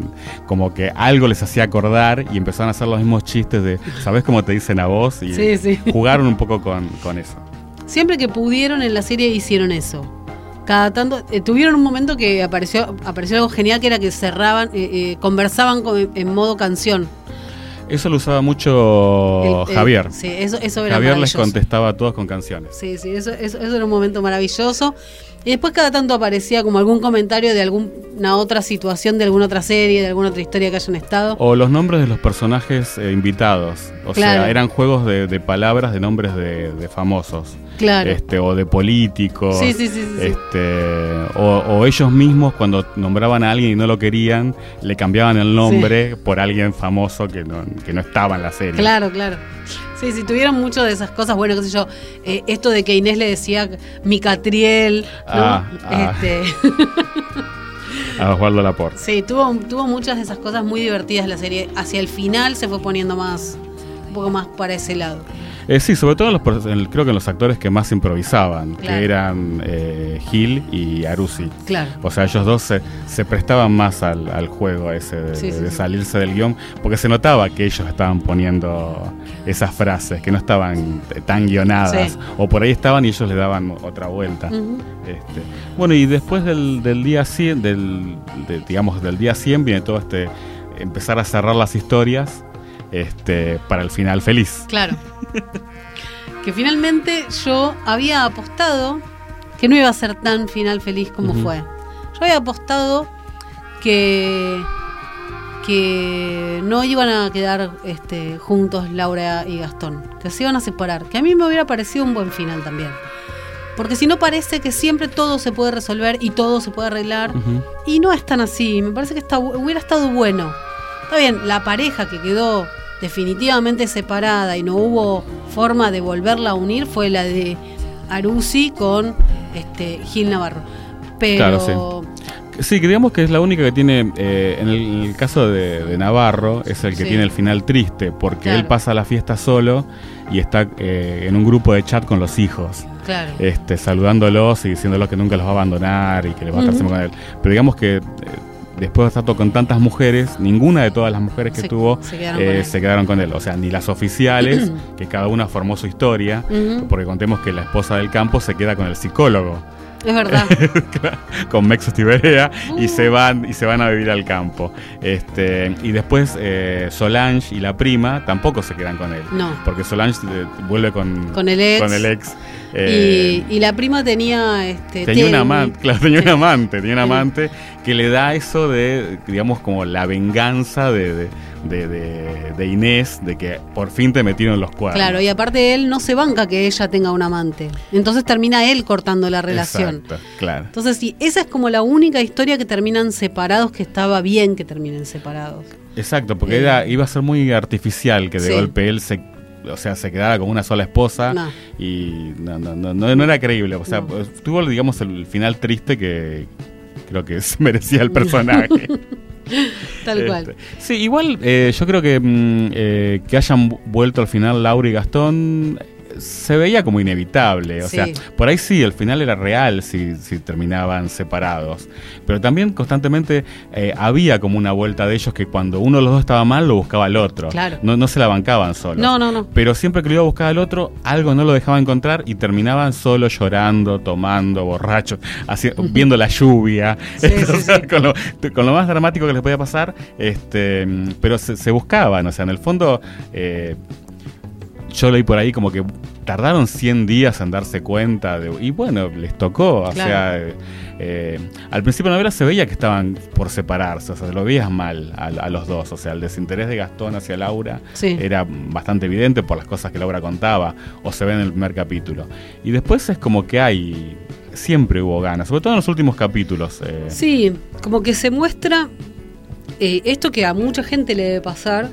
como que algo les hacía acordar y empezaron a hacer los mismos chistes de ¿sabes cómo te dicen a vos? Y Sí, sí. jugaron un poco con, con eso. Siempre que pudieron en la serie hicieron eso. Cada tanto, eh, tuvieron un momento que apareció, apareció algo genial que era que cerraban, eh, eh, conversaban con- en modo canción. Eso lo usaba mucho El- el- Javier. sí, eso, eso era Javier les contestaba a todos con canciones. Sí, sí, eso, eso, eso era un momento maravilloso. Y después cada tanto aparecía como algún comentario de alguna otra situación, de alguna otra serie, de alguna otra historia que hayan estado. O los nombres de los personajes eh, invitados. O Claro. sea, eran juegos de, de palabras de nombres de, de famosos. Claro. Este, o de políticos. Sí, sí, sí. Este, o, o ellos mismos cuando nombraban a alguien y no lo querían, le cambiaban el nombre por alguien famoso que no, que no estaba en la serie. Claro, claro. Sí, sí, tuvieron mucho de esas cosas. Bueno, qué sé yo, eh, esto de que Inés le decía Micatriel, ¿no? Ah, ah. Este, A Osvaldo Laporte. sí, tuvo, tuvo muchas de esas cosas muy divertidas la serie. Hacia el final se fue poniendo más, poco más para ese lado. Eh, sí, sobre todo en los, en creo que en los actores que más improvisaban, Claro. que eran eh, Gil y Arusi. Claro. O sea, ellos dos se, se prestaban más al, al juego ese de, Sí, sí, de sí. salirse del guion, porque se notaba que ellos estaban poniendo esas frases, que no estaban tan guionadas, o por ahí estaban y ellos le daban otra vuelta. Este, bueno, y después del, del día 100, del, de- digamos, del día 100 viene todo este, empezar a cerrar las historias este, para el final feliz. Claro. que finalmente yo había apostado que no iba a ser tan final feliz como fue. Yo había apostado que que no iban a quedar este, juntos Laura y Gastón, que se iban a separar, que a mí me hubiera parecido un buen final también. Porque si no parece que siempre todo se puede resolver y todo se puede arreglar, y no es tan así, me parece que está, hubiera estado bueno. Está bien, la pareja que quedó definitivamente separada y no hubo forma de volverla a unir fue la de Arusi con este, Gil Navarro. Pero Claro, Sí, que digamos que es la única que tiene, eh, en, el, en el caso de, de Navarro, es el que Sí. tiene el final triste, porque Claro. él pasa la fiesta solo y está eh, en un grupo de chat con los hijos, claro. este, saludándolos y diciéndolos que nunca los va a abandonar y que les va a estar Ujú. siempre con él. Pero digamos que eh, después de estar con tantas mujeres, ninguna de todas las mujeres que Se- tuvo se quedaron eh, con él. se quedaron con él. O sea, ni las oficiales, que cada una formó su historia, porque contemos que la esposa del campo se queda con el psicólogo Es verdad. con Mexos Tiberea y Uh. se van y se van a vivir al campo. Este, y después eh, Solange y la prima tampoco se quedan con él. No. Porque Solange eh, vuelve con, Con el ex. con el ex. Eh, y, y la prima tenía este tenía un Temi. amante, claro, tenía un amante, tenía un amante que le da eso de, digamos, como la venganza de, de, de- de- de Inés, de que por fin te metieron los cuernos. Claro, y aparte él no se banca que ella tenga un amante. Entonces termina él cortando la relación. Exacto, claro. Entonces, sí, esa es como la única historia que terminan separados, que estaba bien que terminen separados. Exacto, porque Eh. era, iba a ser muy artificial que de Sí. golpe él se, o sea, se quedara como una sola esposa No. y no, no, no, no, no era creíble. O sea, pues, tuvo, digamos, el final triste que creo que merecía el personaje. Tal Este, cual. Sí, igual eh, yo creo que mm, eh, que hayan vu- vuelto al final Laura y Gastón, se veía como inevitable. O Sí. sea, por ahí sí, el final era real si, si terminaban separados. Pero también constantemente eh, había como una vuelta de ellos que cuando uno de los dos estaba mal, lo buscaba al otro. Claro. No, no se la bancaban solos. No, no, no. Pero siempre que lo iba a buscar al otro, algo no lo dejaba encontrar y terminaban solo llorando, tomando, borrachos, viendo la lluvia. Sí, sí. Con, lo, con lo más dramático que les podía pasar, este, pero se, se buscaban. O sea, en el fondo, eh, yo leí por ahí como que tardaron 100 días en darse cuenta de, y bueno, les tocó, o sea, eh, eh, al principio de la novela se veía que estaban por separarse, o sea, lo veías mal a, a los dos, o sea, el desinterés de Gastón hacia Laura Sí. era bastante evidente por las cosas que Laura contaba, o se ve en el primer capítulo. Y después es como que hay, siempre hubo ganas, sobre todo en los últimos capítulos. eh, Sí, como que se muestra eh, esto que a mucha gente le debe pasar,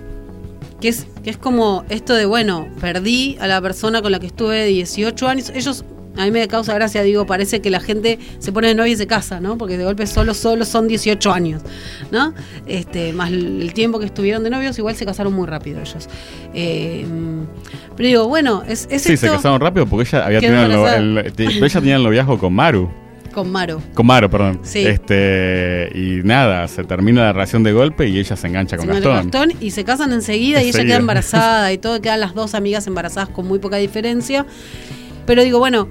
que es, que es como esto de, bueno, perdí a la persona con la que estuve 18 años. Ellos, a mí me causa gracia, digo, parece que la gente se pone de novia y se casa, ¿no? Porque de golpe solo, solo son 18 años, ¿no? Este, más el tiempo que estuvieron de novios, igual se casaron muy rápido ellos. Eh, pero digo, bueno, es, es Sí, esto se casaron rápido porque ella había tenido el, el- ella tenía el noviazgo con Maru. Con Maro. Con Maro, perdón. Sí. Este, y nada, se termina la relación de golpe y ella se engancha con Se Gastón. Gastón y se casan enseguida y ella queda embarazada y todo, quedan las dos amigas embarazadas con muy poca diferencia. Pero digo, bueno,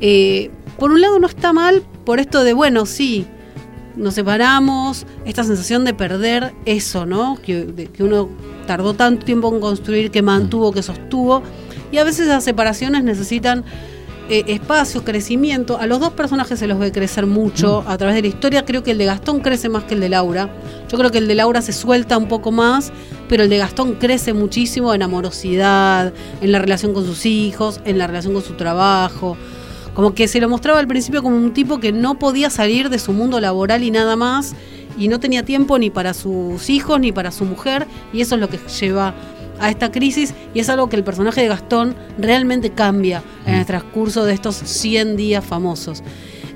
eh, por un lado no está mal por esto de, bueno, sí, nos separamos, esta sensación de perder eso, ¿no? Que, de- que uno tardó tanto tiempo en construir, que mantuvo, que sostuvo. Y a veces las separaciones necesitan eh, espacio, crecimiento. A los dos personajes se los ve crecer mucho a través de la historia. Creo que el de Gastón crece más que el de Laura. Yo creo que el de Laura se suelta un poco más, pero el de Gastón crece muchísimo en amorosidad, en la relación con sus hijos, en la relación con su trabajo. Como que se lo mostraba al principio como un tipo que no podía salir de su mundo laboral y nada más, y no tenía tiempo ni para sus hijos ni para su mujer, y eso es lo que lleva a esta crisis, y es algo que el personaje de Gastón realmente cambia en el transcurso de estos 100 días famosos.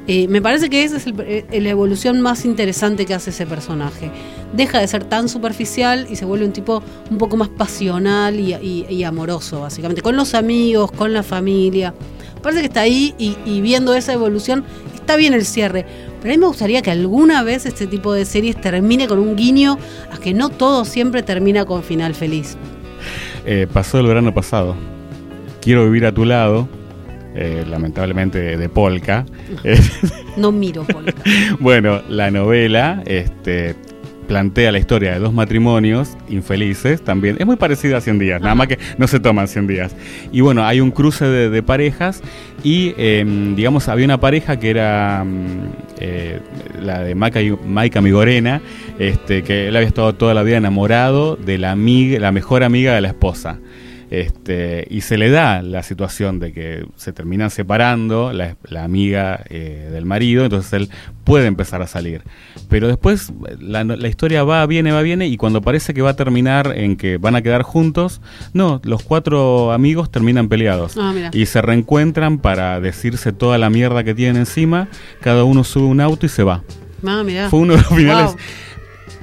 Eh, me parece que esa es el- eh, la evolución más interesante que hace ese personaje. Deja de ser tan superficial y se vuelve un tipo un poco más pasional y, y- y amoroso, básicamente, con los amigos, con la familia. Parece que está ahí y, y viendo esa evolución está bien el cierre. Pero a mí me gustaría que alguna vez este tipo de series termine con un guiño a que no todo siempre termina con final feliz. Eh, pasó el verano pasado. Quiero vivir a tu lado. eh, lamentablemente de, Polka. Eh, No miro Polka. bueno, la novela este, plantea la historia de dos matrimonios infelices también. Es muy parecida a 100 días, nada más que no se toman 100 días. Y bueno, hay un cruce de, de parejas y, em, digamos, había una pareja que era mm, eh, la de Maika Migorena, este, que él había estado toda la vida enamorado de la, amiga, la mejor amiga de la esposa. Este, y se le da la situación de que se terminan separando la, la amiga eh, del marido, entonces él puede empezar a salir. Pero después la, la historia va, viene, va, viene, y cuando parece que va a terminar en que van a quedar juntos, no, los cuatro amigos terminan peleados. Ah. Y se reencuentran para decirse toda la mierda que tienen encima, cada uno sube un auto y se va. Ah. Fue uno de los finales. Wow.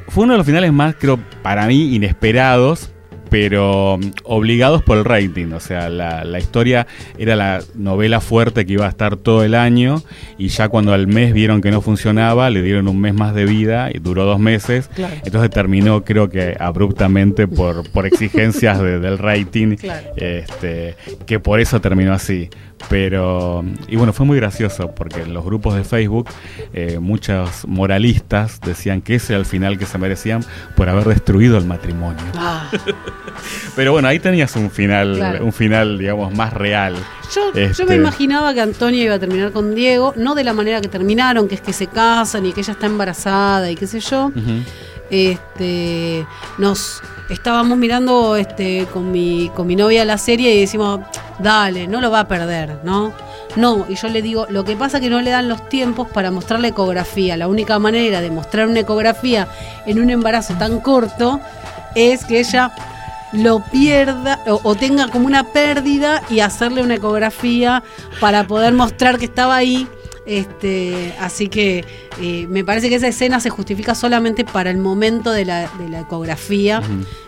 Fue uno de los finales más, creo, para mí, inesperados, pero mm, obligados por el rating. O sea, la, la historia era la novela fuerte que iba a estar todo el año, y ya cuando al mes vieron que no funcionaba, le dieron un mes más de vida, y duró dos meses. Claro. Entonces terminó, creo que abruptamente por, por exigencias de- del rating, Claro. este, que por eso terminó así. Pero, y bueno, fue muy gracioso porque en los grupos de Facebook eh, muchos moralistas decían que ese era el final que se merecían por haber destruido el matrimonio. Ah. Pero bueno, ahí tenías un final, Claro. un final, digamos, más real. Yo, yo Este- me imaginaba que Antonio iba a terminar con Diego, no de la manera que terminaron, que es que se casan y que ella está embarazada y qué sé yo. Este, nos estábamos mirando este, con, mi, con mi novia la serie y decimos, dale, no lo va a perder, ¿no? No, y yo le digo, lo que pasa es que no le dan los tiempos para mostrar la ecografía. La única manera de mostrar una ecografía en un embarazo tan corto es que ella lo pierda o, o tenga como una pérdida y hacerle una ecografía para poder mostrar que estaba ahí. Este, así que eh, me parece que esa escena se justifica solamente para el momento de la, de la ecografía.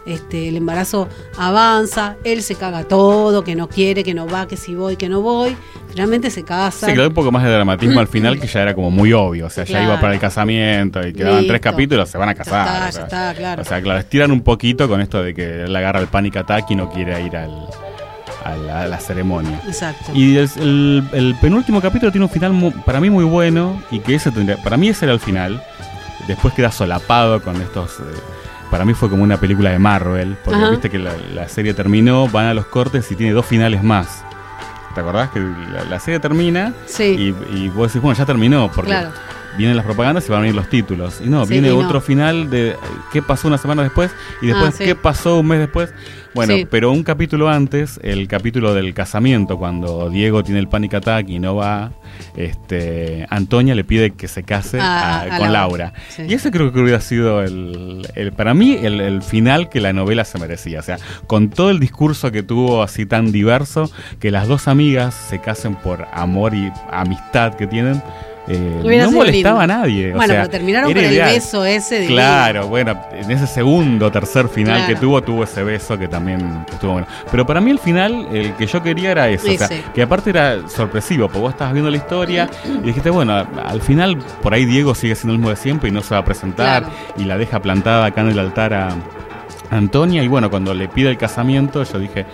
este, el embarazo avanza, él se caga todo, que no quiere, que no va, que si voy, que no voy. Finalmente se casa. Se quedó un poco más de dramatismo al final que ya era como muy obvio. O sea, ya iba para el casamiento y quedaban tres capítulos, se van a Ya casar. está, o ya está, claro. O sea, claro, estiran un poquito con esto de que él agarra el panic attack y no quiere ir al, a, la, a la ceremonia. Exacto. Y el, el penúltimo capítulo tiene un final mu- para mí muy bueno y que ese tendría, para mí ese era el final. Después queda solapado con estos... eh, para mí fue como una película de Marvel, porque Ajá. viste que la, la serie terminó, van a los cortes y tiene dos finales más. ¿Te acordás que la, la serie termina sí, y, y vos decís, bueno, ya terminó, porque claro. vienen las propagandas y van a venir los títulos. Y no, Sí, viene y no. otro final de eh, qué pasó una semana después y después Ah, sí. qué pasó un mes después. Bueno, Sí. pero un capítulo antes, el capítulo del casamiento, cuando Diego tiene el panic attack y no va, este, Antonia le pide que se case A- a- a con Laura. Laura. Sí. Y ese creo que hubiera sido el, el- para mí el, el final que la novela se merecía. O sea, con todo el discurso que tuvo así tan diverso, que las dos amigas se casen por amor y amistad que tienen. Eh, no molestaba lindo. a nadie. o Bueno, sea, pero terminaron con el beso ese divino. Claro, bueno, en ese segundo, tercer final Claro. que tuvo, tuvo ese beso que también estuvo bueno. Pero para mí el final, el que yo quería era eso. O sea, que aparte era sorpresivo, porque vos estabas viendo la historia y dijiste, bueno, al final por ahí Diego sigue siendo el mismo de siempre y no se va a presentar Claro. y la deja plantada acá en el altar a Antonia. Y bueno, cuando le pide el casamiento, yo dije,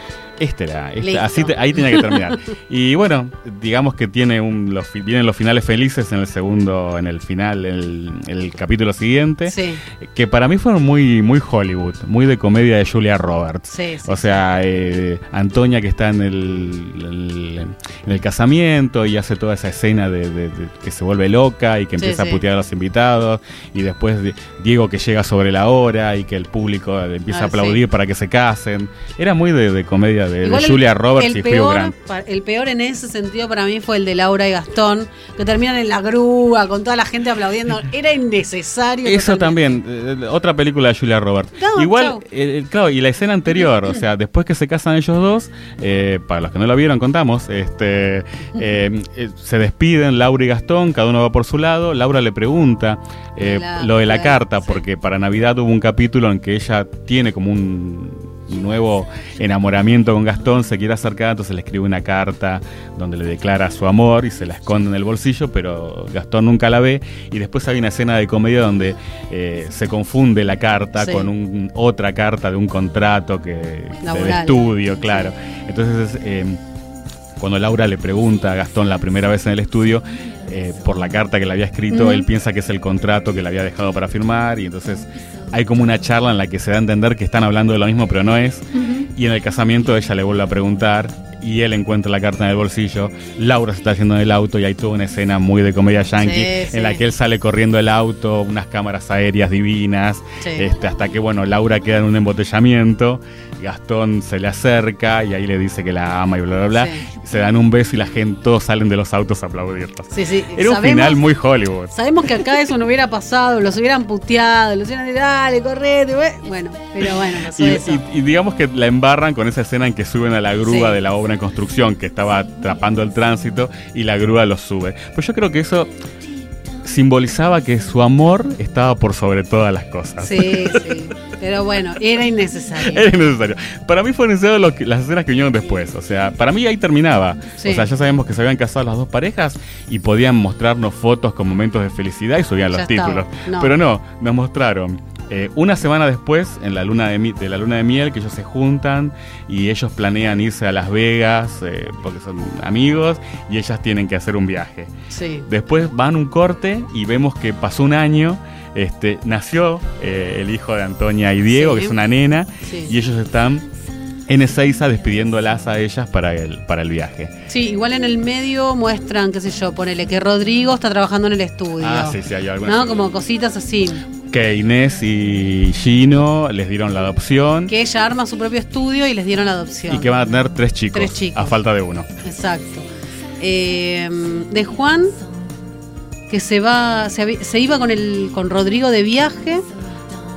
este era, este- así te- ahí tenía que terminar. y bueno, digamos que tiene un, los, vienen los finales felices en el segundo, en el final, el, el capítulo siguiente Sí, que para mí fueron muy, muy Hollywood, muy de comedia de Julia Roberts. sí, sí. O sea, eh, Antonia que está en el, el- en el casamiento y hace toda esa escena de, de- de que se vuelve loca y que empieza a putear a los invitados y después de- Diego que llega sobre la hora y que el público empieza Ah, a aplaudir sí. para que se casen. Era muy de, de comedia de, Julia Roberts el y Hugh peor, Grant. pa- el peor en ese sentido para mí fue el de Laura y Gastón, que terminan en la grúa con toda la gente aplaudiendo. Era innecesario. Eso totalmente. también, eh, otra película de Julia Roberts. Igual, chau. eh, claro, y la escena anterior, o sea, después que se casan ellos dos, eh, para los que no la vieron, contamos, este, eh, eh, se despiden Laura y Gastón, cada uno va por su lado, Laura le pregunta eh, La- lo de la la- carta, sí. porque para Navidad hubo un capítulo en que ella tiene como un nuevo enamoramiento con Gastón, se quiere acercar, entonces le escribe una carta donde le declara su amor y se la esconde en el bolsillo, pero Gastón nunca la ve. Y después hay una escena de comedia donde eh, se confunde la carta Sí. con un- otra carta de un contrato que Laboral. estudio, claro. Entonces, eh, cuando Laura le pregunta a Gastón la primera vez en el estudio eh, por la carta que le había escrito, él piensa que es el contrato que le había dejado para firmar y entonces hay como una charla en la que se da a entender que están hablando de lo mismo, pero no es. Y en el casamiento ella le vuelve a preguntar y él encuentra la carta en el bolsillo. Laura se está yendo en el auto y hay toda una escena muy de comedia yankee Sí, sí. en la que él sale corriendo el auto, unas cámaras aéreas divinas, Sí. este, hasta que bueno, Laura queda en un embotellamiento, Gastón se le acerca y ahí le dice que la ama y bla bla bla. Sí. Se dan un beso y la gente, todos salen de los autos a aplaudirlos. Sí, sí. Era un Sabemos- final muy Hollywood. Sabemos que acá eso no hubiera pasado, los hubieran puteado, los hubieran dicho, dale, correte, güey". bueno, pero bueno, pasó Y, eso. y- y digamos que la embarran con esa escena en que suben a la grúa Sí. de la obra en construcción que estaba atrapando el tránsito y la grúa los sube. Pues yo creo que eso simbolizaba que su amor estaba por sobre todas las cosas. Sí, sí. Pero bueno, era innecesario. Era innecesario. Para mí fue necesario lo que- las escenas que vinieron después. O sea, para mí ahí terminaba. Sí. O sea, ya sabemos que se habían casado las dos parejas y podían mostrarnos fotos con momentos de felicidad y subían Ya los estaba. títulos. No. Pero no, nos mostraron eh, una semana después, en la luna de, mi- de la luna de miel, que ellos se juntan y ellos planean irse a Las Vegas eh, porque son amigos y ellas tienen que hacer un viaje. Sí. Después van un corte y vemos que pasó un año. Este, nació eh, el hijo de Antonia y Diego, Sí. que es una nena, Sí. y ellos están en Ezeiza despidiéndolas a ellas para el, para el viaje. Sí, igual en el medio muestran, qué sé yo, ponele que Rodrigo está trabajando en el estudio. Ah, sí, sí, hay algunas. ¿No? Como cositas así. Que Inés y Gino les dieron la adopción Que ella arma su propio estudio y les dieron la adopción. y que van a tener tres chicos, Tres chicos. a falta de uno. Exacto. Eh, de Juan, que se va, se, se iba con el, con Rodrigo de viaje,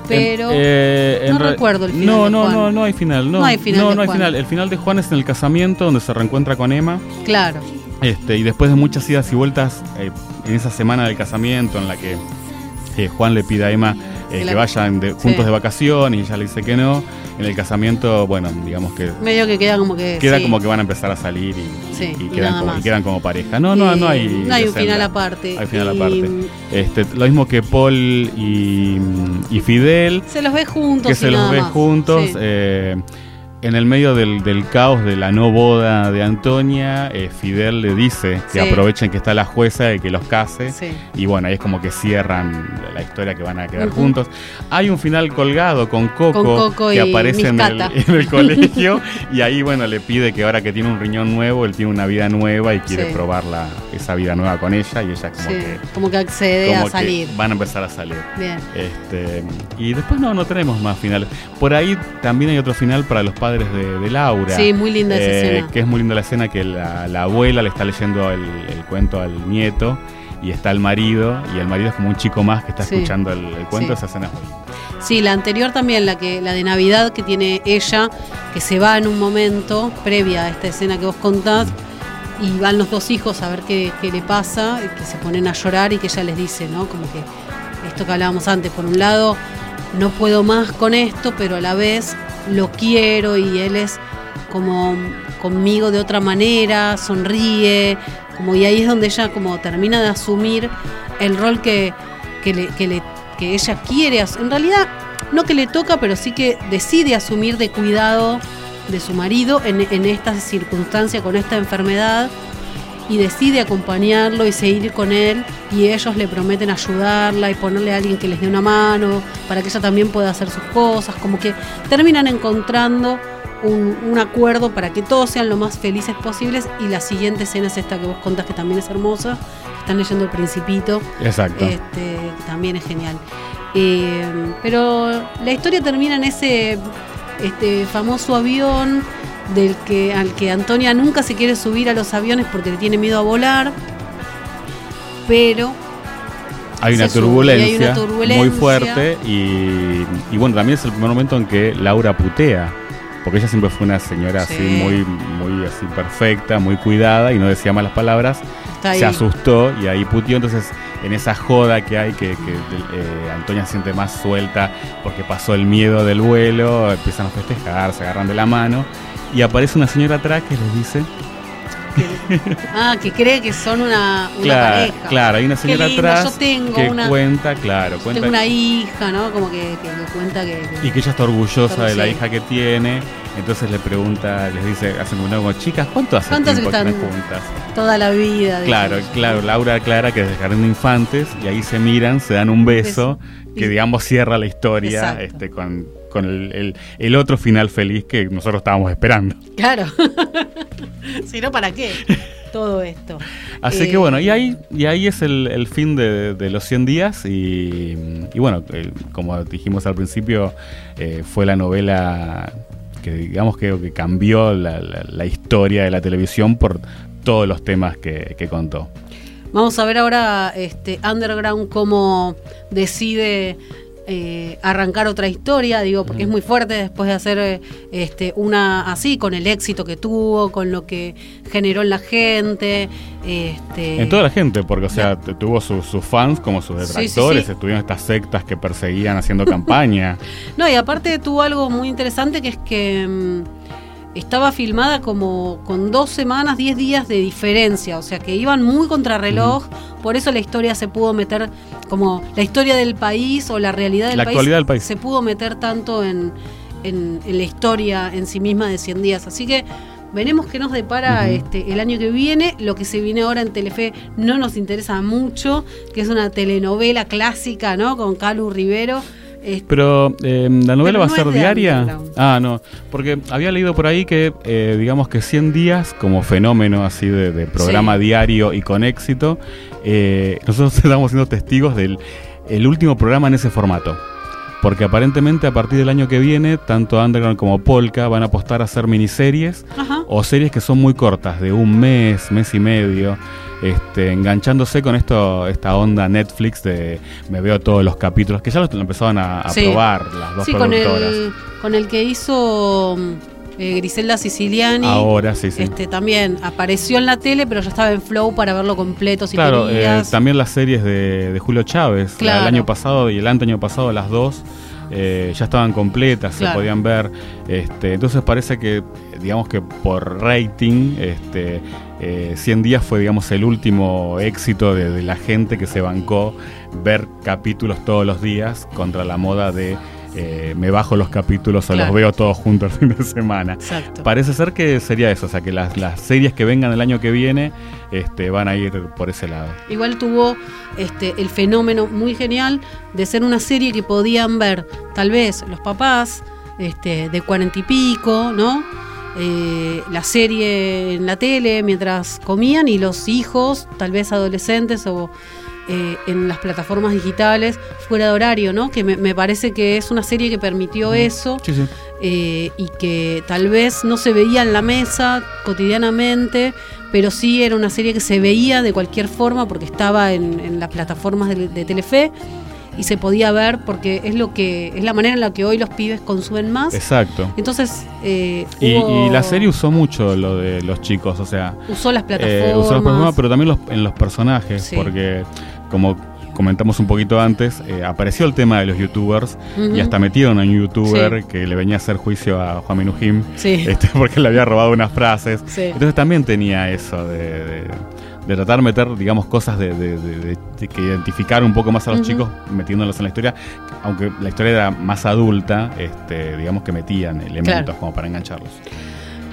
pero En- eh, no re- recuerdo el final No, de no, Juan. no, no hay final. No, No hay final No, de no hay Juan. final. El final de Juan es en el casamiento donde se reencuentra con Emma. claro. Este, y después de muchas idas y vueltas eh, en esa semana del casamiento en la que eh, Juan le pide a Emma eh, Que vayan de- Sí. juntos de vacaciones y ella le dice que no, en el casamiento, bueno, digamos que Medio que queda como que. queda sí. como que van a empezar a salir y, Sí, y y quedan, como, y más. quedan como pareja. No, no, no hay. No hay un final aparte. Hay final aparte. Este, lo mismo que Paul y, Fidel, Se los ve juntos. que se los ve más. juntos. Eh, en el medio del, del caos de la no boda de Antonia, eh, Fidel le dice que Sí. aprovechen que está la jueza y que los case. Sí. Y bueno, ahí es como que cierran la historia que van a quedar juntos. Hay un final colgado con Coco, Con Coco que aparece en el, Miscata. en el colegio y ahí bueno le pide que ahora que tiene un riñón nuevo, él tiene una vida nueva y quiere Sí. probar la, esa vida nueva con ella y ella como que, como que accede como a que salir. van a empezar a salir. Bien. Este, y después no, no tenemos más finales. Por ahí también hay otro final para los padres de, de Laura. Sí, muy linda esa eh, escena. Que es muy linda la escena que la, la abuela le está leyendo el, el cuento al nieto y está el marido y el marido es como un chico más que está Sí. escuchando el, el cuento. Sí. Esa escena es muy linda. Sí, la anterior también, la que la de Navidad que tiene ella, que se va en un momento previa a esta escena que vos contás, y van los dos hijos a ver qué, qué le pasa, que se ponen a llorar y que ella les dice, ¿no? Como que esto que hablábamos antes, por un lado, no puedo más con esto, pero a la vez lo quiero y él es como conmigo de otra manera, sonríe, como y ahí es donde ella como termina de asumir el rol que, que, le, que, ella quiere, en realidad no que le toca, pero sí que decide asumir de cuidado de su marido en, en esta circunstancia, con esta enfermedad, y decide acompañarlo y seguir con él, y ellos le prometen ayudarla y ponerle a alguien que les dé una mano, para que ella también pueda hacer sus cosas, como que terminan encontrando un, un acuerdo para que todos sean lo más felices posibles, y la siguiente escena es esta que vos contás que también es hermosa, están leyendo El Principito, Exacto. este, también es genial. Eh, pero la historia termina en ese este famoso avión del que al que Antonia nunca se quiere subir a los aviones porque le tiene miedo a volar. Pero hay, una hay turbulencia una turbulencia. muy fuerte y, y bueno, también es el primer momento en que Laura putea. Porque ella siempre fue una señora Sí. así muy, muy así perfecta, muy cuidada y no decía malas palabras. se asustó y ahí putió. Entonces, en esa joda que hay, que, que, eh, Antonia se siente más suelta porque pasó el miedo del vuelo, empiezan a festejar, se agarran de la mano y aparece una señora atrás que les dice: Ah, que cree que son una, una Claro, pareja. claro, hay una señora lindo, atrás yo tengo que una, cuenta, claro, cuenta tengo una hija, ¿no? Como que, cuenta que, que- y que ella está orgullosa de la hija que tiene. Entonces le pregunta, les dice, hacen un como chicas, ¿cuánto hace ¿Cuánto hace tiempo que están- juntas? toda la vida. Claro, claro, Laura aclara que desde Jardín de Infantes y ahí se miran, se dan un beso, Beso. que digamos cierra la historia Exacto. este, con, con el, el- el otro final feliz que nosotros estábamos esperando. Claro. si no, ¿para qué? Todo esto. Así Eh, que bueno, y ahí, y ahí es el, el fin de, de los 100 días y, y bueno, eh, como dijimos al principio, eh, fue la novela que digamos que, que cambió la, la- la historia de la televisión por todos los temas que, que contó. Vamos a ver ahora este Underground cómo decide eh, arrancar otra historia, digo, porque es muy fuerte después de hacer eh, este una así, con el éxito que tuvo, con lo que generó en la gente. Este, En toda la gente, porque o sea, tuvo sus, sus fans como sus Sí, sí, detractores, sí. estuvieron estas sectas que perseguían haciendo campaña. No, y aparte tuvo algo muy interesante que es que mm, estaba filmada como con dos semanas, diez días de diferencia, o sea que iban muy contrarreloj, por eso la historia se pudo meter, como la historia del país o la realidad del La país, actualidad del país. se pudo meter tanto en, en- en la historia en sí misma de 100 días. Así que veremos qué nos depara este, el año que viene. Lo que se viene ahora en Telefe no nos interesa mucho, que es una telenovela clásica, ¿no? Con Calu Rivero. Pero eh, la novela Pero va a no ser diaria. Ah, no, porque había leído por ahí que eh, digamos que 100 días como fenómeno así de, de programa Sí. diario y con éxito, eh, nosotros estamos siendo testigos del el último programa en ese formato. Porque aparentemente a partir del año que viene, tanto Underground como Polka van a apostar a hacer miniseries Ajá. o series que son muy cortas, de un mes, mes y medio, este, enganchándose con esto, esta onda Netflix de me veo todos los capítulos, que ya lo, empezaban a, a Sí. probar las dos Sí, con productoras. el, con el que hizo mm, eh, Griselda Siciliani. Ahora, sí, sí. Este, también apareció en la tele, pero ya estaba en Flow para verlo completo si Claro, eh, también las series de, de Julio Chávez, la Claro. del año pasado y el año pasado, las dos, eh, ya estaban completas, Claro. se podían ver. Este, entonces parece que, digamos que por rating, este, eh, 100 días fue, digamos, el último éxito de, de la gente que se bancó ver capítulos todos los días contra la moda de eh, me bajo los capítulos o los veo todos juntos el fin de semana. Exacto. Parece ser que sería eso, o sea que las, las series que vengan el año que viene este, van a ir por ese lado. Igual tuvo este, el fenómeno muy genial de ser una serie que podían ver tal vez los papás este, de cuarenta y pico, ¿no? Eh, la serie en la tele mientras comían y los hijos, tal vez adolescentes o eh, en las plataformas digitales fuera de horario, ¿no? Que me, me parece que es una serie que permitió eso Sí, sí. eh, y que tal vez no se veía en la mesa cotidianamente, pero sí era una serie que se veía de cualquier forma porque estaba en, en las plataformas de, de Telefe y se podía ver porque es lo que es la manera en la que hoy los pibes consumen más. Exacto. Entonces eh, Y, hubo- y la serie usó mucho lo de los chicos, o sea, usó las eh, plataformas. usó las plataformas, pero también los, en los personajes, Sí. porque como comentamos un poquito antes, eh, apareció el tema de los youtubers y hasta metieron a un youtuber Sí. que le venía a hacer juicio a Juan Minujim Sí. este, porque le había robado unas frases. Sí. Entonces también tenía eso de, de- de tratar de meter, digamos, cosas de, que identificar un poco más a los chicos metiéndolos en la historia, aunque la historia era más adulta, este, digamos que metían elementos Claro. como para engancharlos.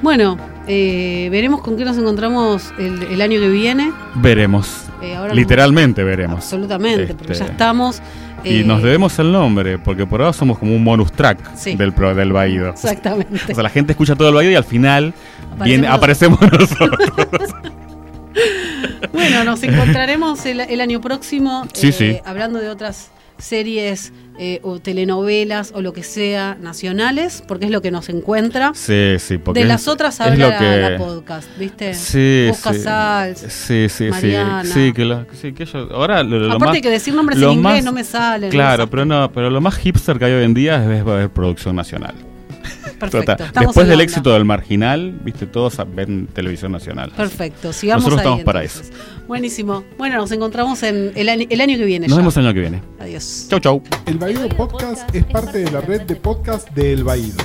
Bueno, eh, veremos con qué nos encontramos el, el año que viene. Veremos. Eh, ahora nos- Literalmente veremos. Absolutamente, porque Este, ya estamos. Y eh, nos debemos el nombre, porque por ahora somos como un bonus track Sí. del, pro, del Baído. Exactamente. O sea, la gente escucha todo el Baído y al final Aparecemos viene, aparecemos nosotros. Bueno, nos encontraremos el, el año próximo Sí, eh, sí. hablando de otras series eh, o telenovelas o lo que sea nacionales, porque es lo que nos encuentra. sí, sí. Porque de es- las otras habla lo que- la, la podcast, ¿viste? Sí, Vos sí. Casals, Sí, sí, Mariana. sí. Sí, que, lo- sí, que yo- ahora lo, lo Aparte más, que decir nombres en inglés más- no me sale. Claro, pero no, pero lo más hipster que hay hoy en día es ver producción nacional. Perfecto. Después del éxito del marginal, viste, todos ven televisión nacional. Perfecto, sigamos Nosotros ahí, estamos para entonces. Buenísimo. Bueno, nos encontramos en el, año- el año que viene. Nos ya. vemos el año que viene. Adiós. Chau, chau. El Baído Podcast es parte de la red de podcast de El Baído.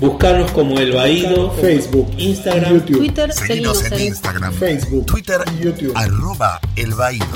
Buscarnos como El Baído, Facebook, Instagram, YouTube. Twitter, Seguinos seguimos en Instagram, Facebook Twitter, y YouTube. arroba El Baído.